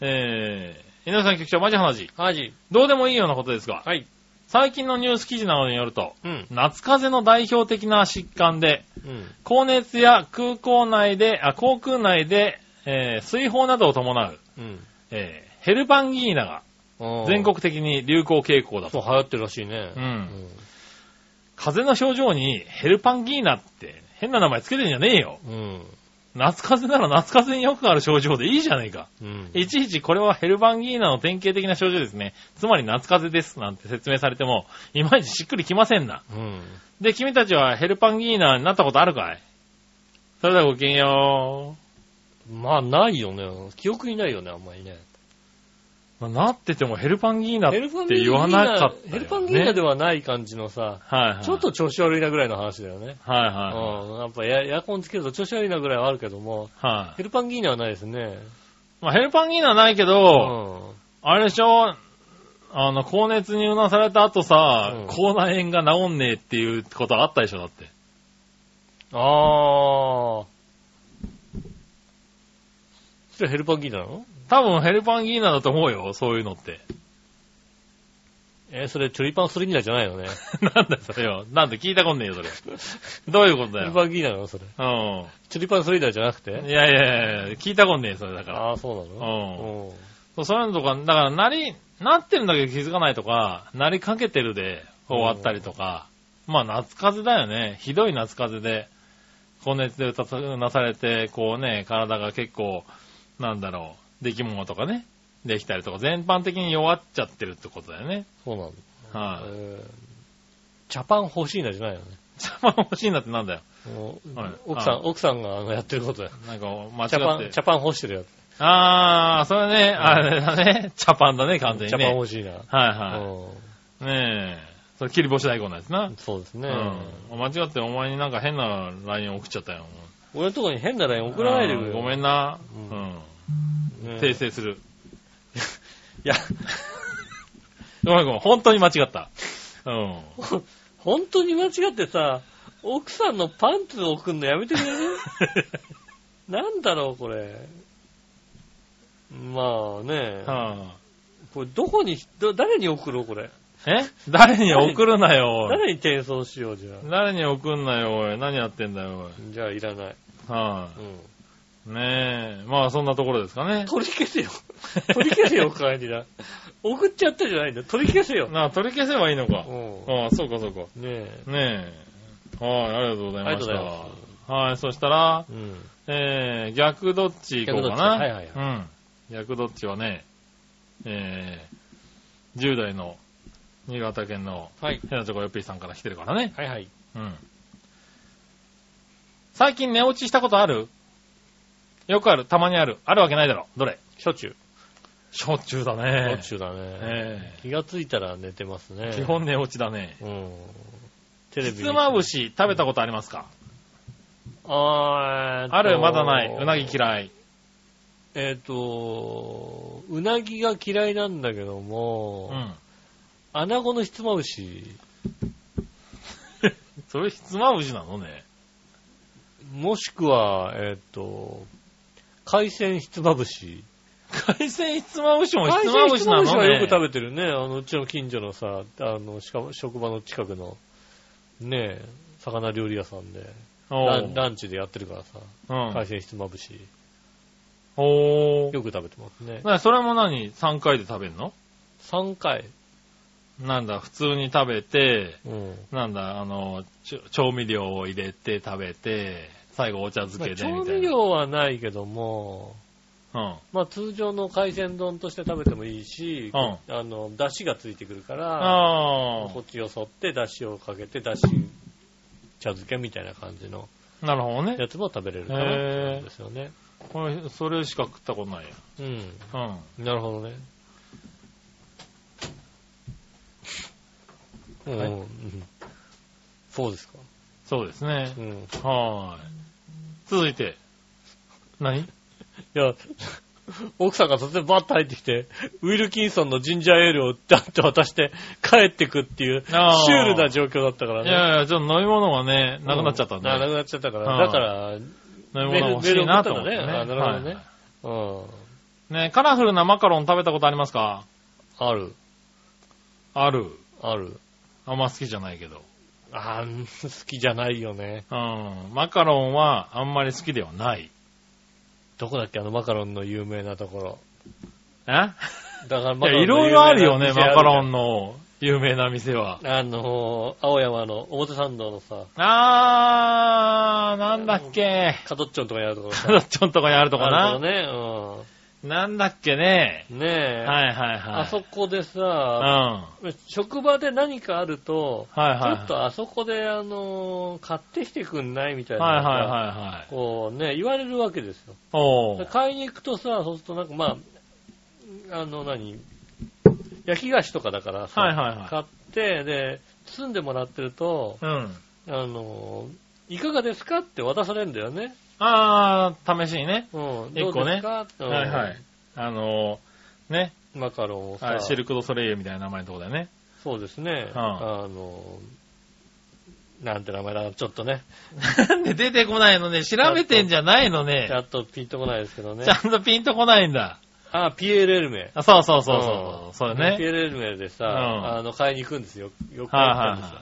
えー、井上さん局長、マジ話。はい。どうでもいいようなことですが、はい。最近のニュース記事などによると、うん。夏風邪の代表的な疾患で、うん。高熱や空港内で、あ、航空内で、えー水泡などを伴う、うん。えーヘルパンギーナがうん全国的に流行傾向だと。そう流行ってるらしいね。う。うんん。風邪の症状にヘルパンギーナって変な名前つけてんじゃねえよ。うん。夏風邪なら夏風邪によくある症状でいいじゃねえか。うん。いちいちこれはヘルパンギーナの典型的な症状ですね。つまり夏風邪ですなんて説明されても、いまいちしっくりきませんな。うん。で、君たちはヘルパンギーナになったことあるかい？それではごきげんよまあ、ないよね。記憶にないよね、あんまりね。う。なっててもヘルパンギーナって言わなかったよ、ね。ヘルパンギーナではない感じのさ、はいはい。ちょっと調子悪いなぐらいの話だよね。はいはうん。やっぱエアコンつけると調子悪いなぐらいはあるけども、い。はい。ヘルパンギーナはないですね。まあヘルパンギーナはないけうど、ん。あれでしょ？あの、高熱にうなされた後さ、うん口内炎が治んねえっていうことあったでしょだって。あー。それヘルパンギーナなの？多分ヘルパンギーナだと思うよ、そういうのって。えーそれチョリパンスリンナじゃないのね。なんだよ、それよ。なんで聞いたことねえよ、それ。どういうことだよ。ヘルパンギーナなのそれ。うチョリパンスリンナじゃなくん。て？いやいやいや、聞いたことねえ、それだから。ああ、そうなの？そうそういうのとか、だから、なり、なってるんだけど気づかないとか、なりかけてるで終わったりとか、まあ夏風邪だよね。ひどい夏風邪で、高熱でうたうなされて、こうね、体が結構、なんだろう、出来物とかね、できたりとか、全般的に弱っちゃってるってことだよね。そうなんだ。はい、えー茶パン欲しいなじゃないよね。茶パン欲しいなってなんだよ。はい奥さん、あ奥さんがやってることだよ。なんか、間違茶パン、って。茶パン欲してるやつ。あー、それね、あれだね、茶パンだね、完全に茶パンね。欲しいな。はいはい。ねえ。それ切り干し大根のやつな。うんそうですね。うん。間違ってお前になんか変な LINE 送っちゃったよ。俺のとこに変な LINE 送らないでくれよ。ごめんな。ううんん。ね訂正する。いや、ごめんごめん。本当に間違った。うん。本当に間違ってさ、奥さんのパンツを送るのやめてくれる？なんだろう、これ。まあね、はこれどこに、ど誰に送ろう、これ？あえ？誰に送るなよ、おい。誰に転送しよう、じゃあ。誰に送んなよ、おい。何やってんだよ、じゃあ、いらない。おい。はうん。い。ねえ。まあ、そんなところですかね。取り消せよ。取り消せよ、帰りな。送っちゃったじゃないんだよ。取り消せよ。なあ、取り消せばいいのか。うん。ああ、そうかそうか。ねえ。ねえ。はい、ありがとうございました。ありがとうございますはい、そしたら、うん。えー、逆どっち行こうかな。逆どっちはいはいうん。役どっちはね、えー、10代の新潟県のはい。ヘナチョコヨッピーさんから来てるからね。はいはい。うん。最近寝落ちしたことある？よくある、たまにある。あるわけないだろ。どれ？しょっちゅう。しょっちゅうだしょねっ。ちゅうだね。え気がついたら寝てますね。基本寝落ちだね。うん。テレビ。ひつまぶし食べたことありますか？あーえーとある、まだない。うなぎ嫌い。えっ、と、うなぎが嫌いなんだけども、うん。穴子のひつまぶし、それひつまぶしなのね。もしくは、えっ、と、海鮮ひつまぶし。海鮮ひつまぶしもひ海つまぶし鮮ひつまなのね。ぶしはよく食べてるね。あの、うちの近所のさ、あの、しかも職場の近くの、ねえ、魚料理屋さんで、おラランチでやってるからさ、うん海鮮ひつまぶし、おー。よく食べてますね。なそれも何 ?3 回で食べるの？3回。なんだ、普通に食べて、うん。なんだ、あの、調味料を入れて食べて、最後お茶漬まあけでみたいな。調味料はないけども、うん。まあ通常の海鮮丼として食べてもいいし、うあの、出汁がついてくるから、あこっちよそって出汁をかけて、出汁、茶漬けみたいな感じのあ、なるほどね。やつも食べれるかなって感じですよね。これ、それしか食ったことないや。うん。うん。なるほどね。うん。はいうんそうですか。そうですねう。ん。いはーい。続いて。何？や、奥さんが突然バッと入ってきて、ウィルキンソンのジンジャーエールをダッと渡して帰ってくっていう、シュあーールな状況だったからね。いやいや、ちょっと飲み物がね、なくなっちゃったんで。うなくなっちゃったから。うんだから、飲み物欲しいなと思ってね。ねあなるほどねはいうん。ねカラフルなマカロン食べたことありますか？ある。ある。ある。あんま好きじゃないけど。あー好きじゃないよね。うん。マカロンはあんまり好きではない。どこだっけ？あのマカロンの有名なところ。え？だからいや、いろいろあるよね、マカロンの。の有名な店は。あのー、青山の表参道のさ、あー、なんだっけ。カドッチョンとかにあるところさ。カドッチョンとかにあるとかな。あるとこね。なんだっけね。うん。ねえ。はいはいはい。あそこでうん。さ、は職場で何かあると、いはい。ちょっとあそこで、あのー買ってきてくんないみたいな。はいはいはいはい。こうね、言われるわけですよ。おー。買いに行くとさ、そうするとなんかまあ、あの何、焼き菓子とかだからさ、はいはいはい買って、で、包んでもらってると、うん。あの、いかがですかって渡されるんだよね。あー、試しにね。うん。一個ねはいはい。あのー、ね。マカロンをさ、はい、シルク・ド・ソレイユみたいな名前のとこだよね。そうですね。うんあの、なんて名前だ、ちょっとね、なんで出てこないのね、調べてんじゃないのねち。ゃんとピンとこないですけどねち。ゃんとピンとこないんだ。あ、ピエール・エルメ。あそうそうそうそう。そうだね。ピエール・エルメでさ、うんあの、買いに行くんですよ。よくはい買ってんですよ。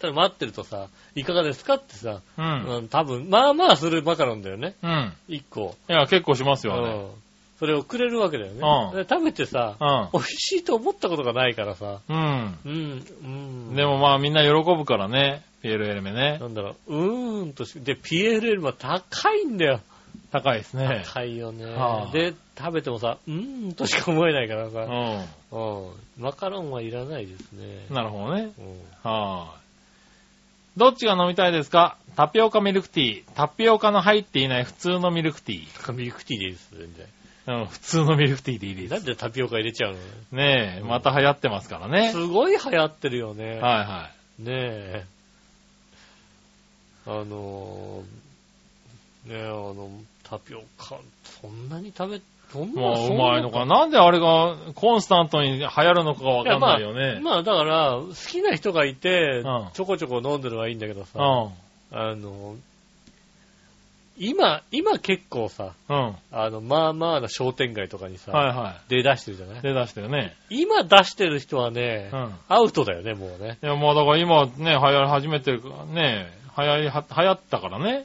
ただ待ってるとさ、いかがですかってさ。うん。うん、多分、まあまあするマカロンだよね。うん。一個。いや、結構しますうよね。ん。それをくれるわけだよね。うんで食べてさ、う美味しいと思ったことがないからさ、ん。うん。うん、うん。でもまあみんな喜ぶからね。ピエール・エルメねな。んだろう、うーんとし、で、ピエール・エルメは高いんだよ。高いですね。高いよね。はあで、食べてもさ、うーんとしか思えないからうさ、ん。うん。マカロンはいらないですね。なるほどね。うんはい。どっちが飲みたいですか？タピオカミルクティー。タピオカの入っていない普通のミルクティミルクティーでいいです、全然。ー。うん、普通のミルクティーでいいです。なんでタピオカ入れちゃうのねえ、また流行ってますからね。すごい流行ってるよね。はいはねえ。あのー、ねえ、あの、タピオカ、そんなに食べ、そんい。なまあ、うまいのか。ななんであれがコンスタントに流行るのかがわかんないよね。まあだから、好きな人がいてうん、ちょこちょこ飲んでるのはいいんだけどさ、うあの、今、今結構さ、ん。うん。あの、まあまあな商店街とかにさ、はいは。出だしてるじゃない？い出だしたよね。今出してる人はね、うん。アウトだよね、もうね。いや、もうだから今ね、流行り始めてるからね、流行りは、流行ったからね。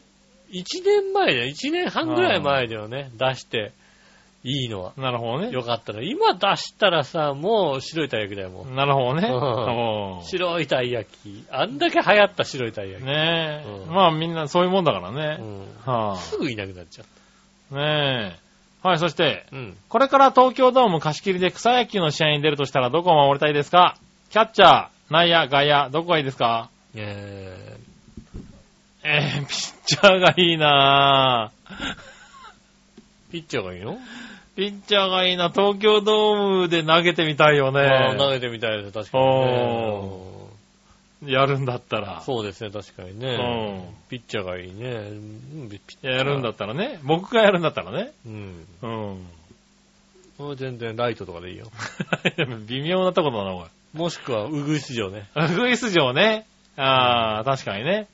一年前だよ、一年半ぐらい前だよね、出して、いいのは。なるほどね。よかったら。今出したらさ、もう白いたい焼きだよ、もう。なるほどね。うんうん白いたい焼き。あんだけ流行った白いたい焼き。ねえ、うんまあみんなそういうもんだからうね。んはすぐいなくなっちゃっあ、ねえ。はい、そして、うん。これから東京ドーム貸し切りで草野球の試合に出るとしたらどこを守りたいですか？キャッチャー、内野、外野、どこがいいですか？ええー、ピッチャーがいいなぁ。ー、ピッチャーがいいの？ピッチャーがいいな東京ドームで投げてみたいよね。投げてみたいです、確かにね。やるんだったら。そうですね、確かにうねん。ピッチャーがいいね。やるんだったらね。僕がやるんだったらね。うん。うん。もう全然ライトとかでいいよ。微妙なとこだな、おい。もしくは、ウグイス城ね。ウグイス城ね。ああ、確かにね。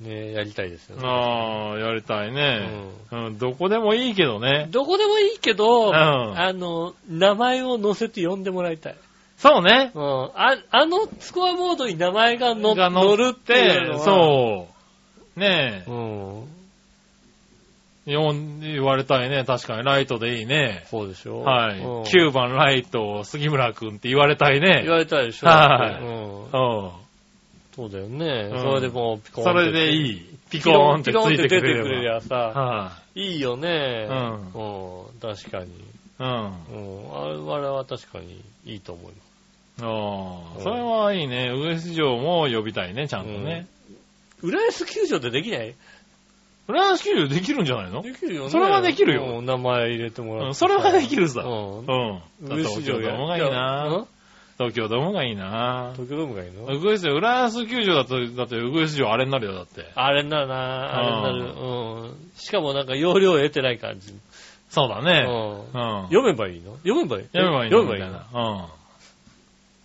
ねやりたいですよね。ああ、やりたいね。うん、どこでもいいけどね。どこでもいいけど、うんあの、名前を載せて呼んでもらいたい。そうね。うん。ああのスコアボードに名前が載るって。そう。ねう。うん。言われたいね。確かに、ライトでいいね。そうでしょはい。うん9番ライト、杉村くんって言われたいね。言われたいでしょはいうん。うん。そうだよね。うんそれでもうピコーンそってれでいい。ピピコーンってつピコーンいてくれ出てくれりれゃさ、ば。はいいよね。うんうん。確かに。うん。あうん。あれあれは確かにいいと思います。あ、それはいいね。ウグイス城も呼びたいね、ちゃんとね。浦安球場ってできない？浦安球場できるんじゃないの？できるよね。それはできるようん名前入れてもらってさ。うんそれはできるさうんう。ん。だって東京ドームがいいな。東京ドームがいいな。東京ドームがいいの？ウグイス、浦安球場だと、だってウグイス城あれになるよ、だって。あれになるな、あれになる。うん。しかもなんか容量得てない感じ。そうだね。うん。うん。読めばいいの？読めばいい読めばいいの読めばいいの？みたいな。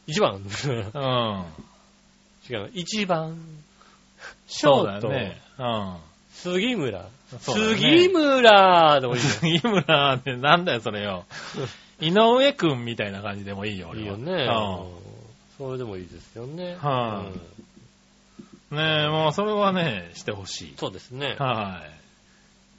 一番？うん。うん。違う。一番？シそうだョート。よね。うん。杉村。杉村でもいいよ。杉村ってなんだよ、それよ。井上くんみたいな感じでもいいよ、俺は。いいよね。うんそれでもいいですよね。はいうんねえ、もうそれはね、してほしい。そうですね。は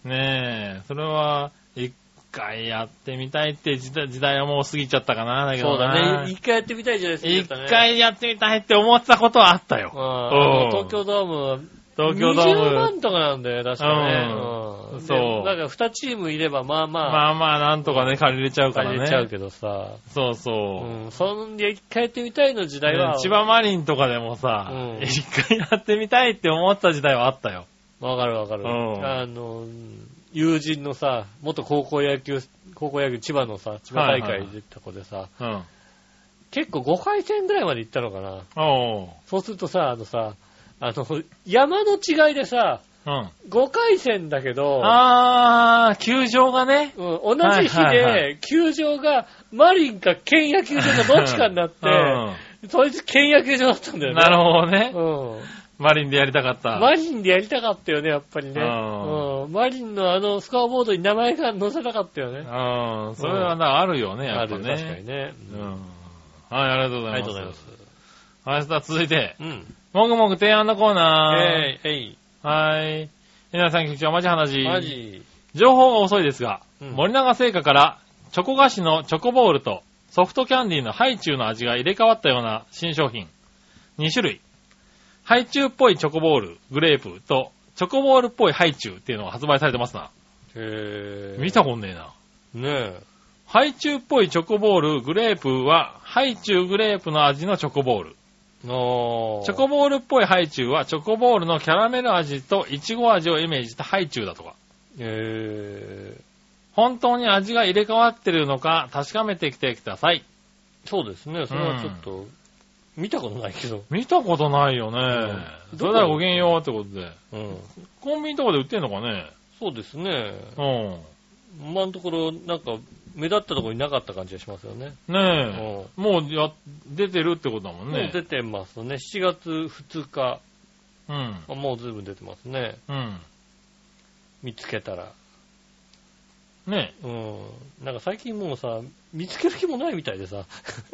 い。ねえ、それは、一回やってみたいって時代時代はもう過ぎちゃったかな、だけそう。だね。一回やってみたいじゃないですか。一回やってみたいって思ってたことはあったよ。うんうん東京ドームは東京ド20ーム。万とかなんだよ、確かね。うんうんそうでなんか2チームいれば、まあまあ、まあまあ、なんとかね、借りれちゃうからね。借りれちゃうけどさ。そうそう。うん。そんで一回やってみたいの時代は。千葉マリンとかでもさうん、一回やってみたいって思った時代はあったよ。わかるわかる。うんあの、友人のさ、元高校野球、高校野球、千葉のさ、千葉大会出た子でさ、うん。結構5回戦ぐらいまで行ったのかな。おう。そうするとさ、あのさ、あの、山の違いでさ、うん。5回戦だけど、あー、球場がね。うん、同じ日はいはいはで、球場が、マリンか県野球場かどっちかになって、うそいつ県野球場だったんだよん。ね。なるほどね。うん。マリンでやりたかった。マリンでやりたかったよね、やっぱりね。うんうん。マリンのあのスコアボードに名前が載せたかったよね。うん。それはな、あるよね、やある、っぱね。確かにね。うん。はい、ありがとうございます。ありがとうございます。はい、さあ続いて、うん。もぐもぐ提案のコーナー。えい、えい。はい。皆さん、局長、マジ話。マジ。情報が遅いですが、うん森永製菓からチョコ菓子のチョコボールとソフトキャンディーのハイチュウの味が入れ替わったような新商品。2種類。ハイチュウっぽいチョコボール、グレープと、チョコボールっぽいハイチュウっていうのが発売されてますな。へー見たことねえな。ねハイチュウっぽいチョコボール、グレープは、ハイチュウグレープの味のチョコボール。チョコボールっぽいハイチュウは、チョコボールのキャラメル味とイチゴ味をイメージしたハイチュウだとか。へー本当に味が入れ替わってるのか確かめてきてください。そうですね。それはちょっと、見たことないけど。見たことないよね。うんそれではごきげんようってことで。うん。コンビニとかで売ってんのかねそうですね。うん。今のところ、なんか、目立ったところになかった感じがしますよね。ねえ。もうや、出てるってことだもんね。もう出てますね。7月2日。うん。あもう随分出てますね。うん。見つけたら。ねうん。なんか最近もうさ、見つける気もないみたいでさ、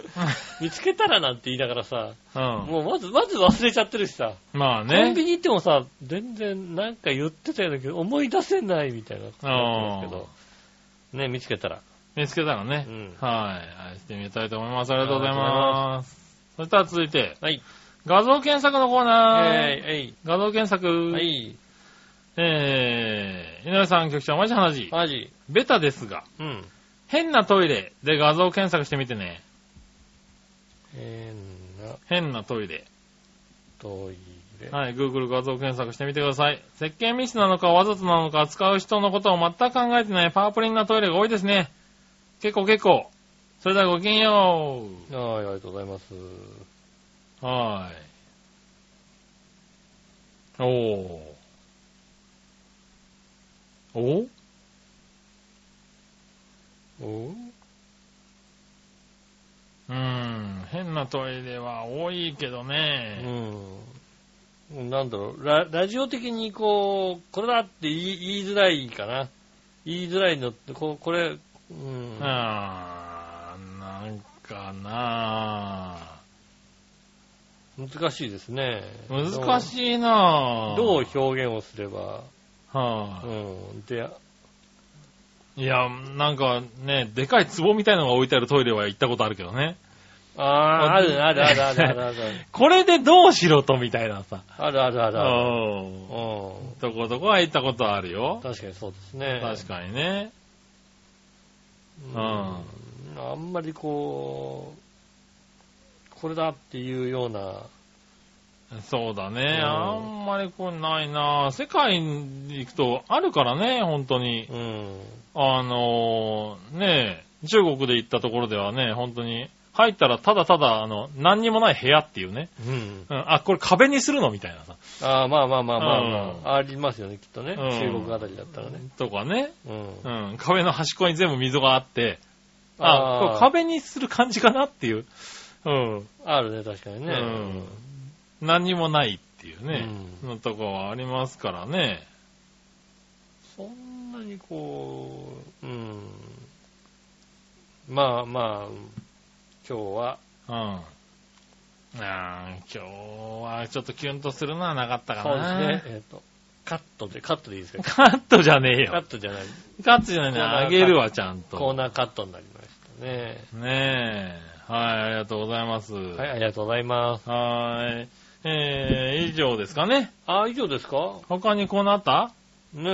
見つけたらなんて言いながらさ、うん。もうまず、まず忘れちゃってるしさ、まあコンビね。ニ行ってもさ、全然なんか言ってたようだけど、思い出せないみたいなことになってますけど、ね、見つけたら。見つけたらねう。ん。はい。愛してみたいと思います。ありがとうございます。そしたら続いて、はい。画像検索のコーナー。えい、えい。画像検索。はい。えー、井上さん局長、マジ話。マジ。ベタですが、うん。変なトイレで画像検索してみてね。変な変なトイレ。トイレ。はい、Google 画像検索してみてください。石鹸ミスなのかわざとなのか使う人のことを全く考えてないパープリンなトイレが多いですね。結構結構。それではごきげんよはい、ありがとうございます。う。はーい。おー。おおうーん、変なトイレは多いけどね。うん。なんだろう、ララジオ的にこう、これだって言い言いづらいかな。言いづらいのって、こうこれ、うん。あー、なんかな難しいですね。難しいなぁ。どう表現をすれば、はうん。で、い、いや、なんかね、でかい壺みたいのが置いてあるトイレは行ったことあるけどね。ああ、あるあるあるあるあるある。これでどうしろとみたいなさ。あるあるあるある。うん。うん。どこどこは行ったことあるよ。確かにそうですね。確かにね。うん。あんまりこう、これだっていうような、そうだね。うんあんまりこうないな世界に行くとあるからね、本当に。うん。あのーね中国で行ったところではね、本当に、入ったらただただ、あの、何にもない部屋っていうね。うん。うん、あ、これ壁にするのみたいなさ。ああ、まあまあまあまあまうんあ、ありますよね、きっとね。うん中国あたりだったらね。とかね。うん。うん、壁の端っこに全部溝があって、あ、あーこれ壁にする感じかなっていう。うん。あるね、確かにね。うん何にもないっていうね、うんのとこはありますからね。そんなにこう、うん。まあまあ、今日は、うん。あー今日はちょっとキュンとするのはなかったかそうですな。ね。えっと、カットで、カットでいいですか？カットじゃねえカッよ。トじゃない。カットじゃないね。あげるわ、ちゃんコーと。ナーカットになりましたね。ねえ。はい、ありがとうございます。はい、ありがとうございます。はーい。えー、以上ですかね。あ、以上ですか？他にこうなった？ね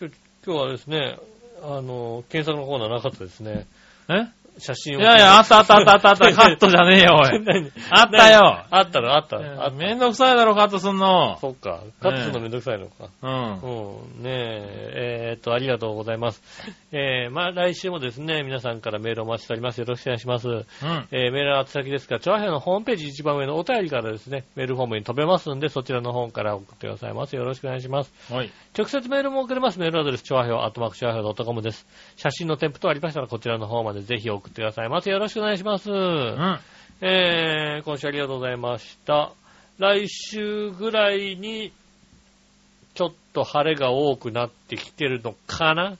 え、今日はですね、あの、検索のコーナーなかったですね。え？写真を。いやいや、あったあったあったあったあった。カットじゃねえよ、おい。何？あったよ。あったの？あった？あった。めんどくさいだろ、カットすんの。そっか。カットするのめんどくさいのか。うん。うん。ねえ、えーっと、ありがとうございます。えー、まあ来週もですね、皆さんからメールをお待ちしております。よろしくお願いします。うん。えーメールの宛先ですが、調和表のホームページ一番上のお便りからですね、メールフォームに飛べますんで、そちらの方から送ってくださいます。よろしくお願いします。はい。直接メールも送れます。メールアドレス、調和表、アットマーク調和表 .com です。写真の添付等ありましたら、こちらの方までぜひ送ってくださいませ。よろしくお願いします。うん。えー、今週ありがとうございました。来週ぐらいに、ちょっと晴れが多くなってきてるのかな？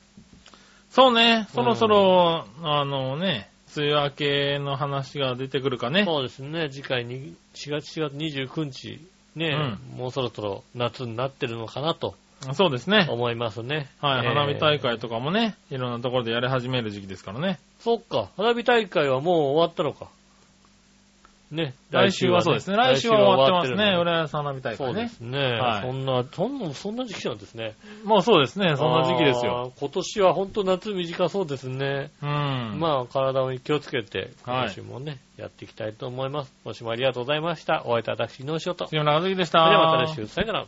そうね、そろそろ、あのね、梅雨明けの話が出てくるかね。そうですね、次回に4月4月29日、ね、もうそろそろ夏になってるのかなとそうですね。思いますね。はい、えー花火大会とかもね、いろんなところでやり始める時期ですからね。そっか、花火大会はもう終わったのか。ね、来週はそうですね。来週は終わってますね。来週は終わってるの浦安花火大会ねそうで。すね。はいそんな、そんな、そんな時期なんですね。もうそうですね、そんな時期ですよ。あー。今年は本当夏短そうですね。うん。まあ、体を気をつけて、はい今週もね、やっていきたいと思います。今週もありがとうございました。お会いいたい私、井上翔と。そ杉村和樹でした。れではまた来週、さよなら。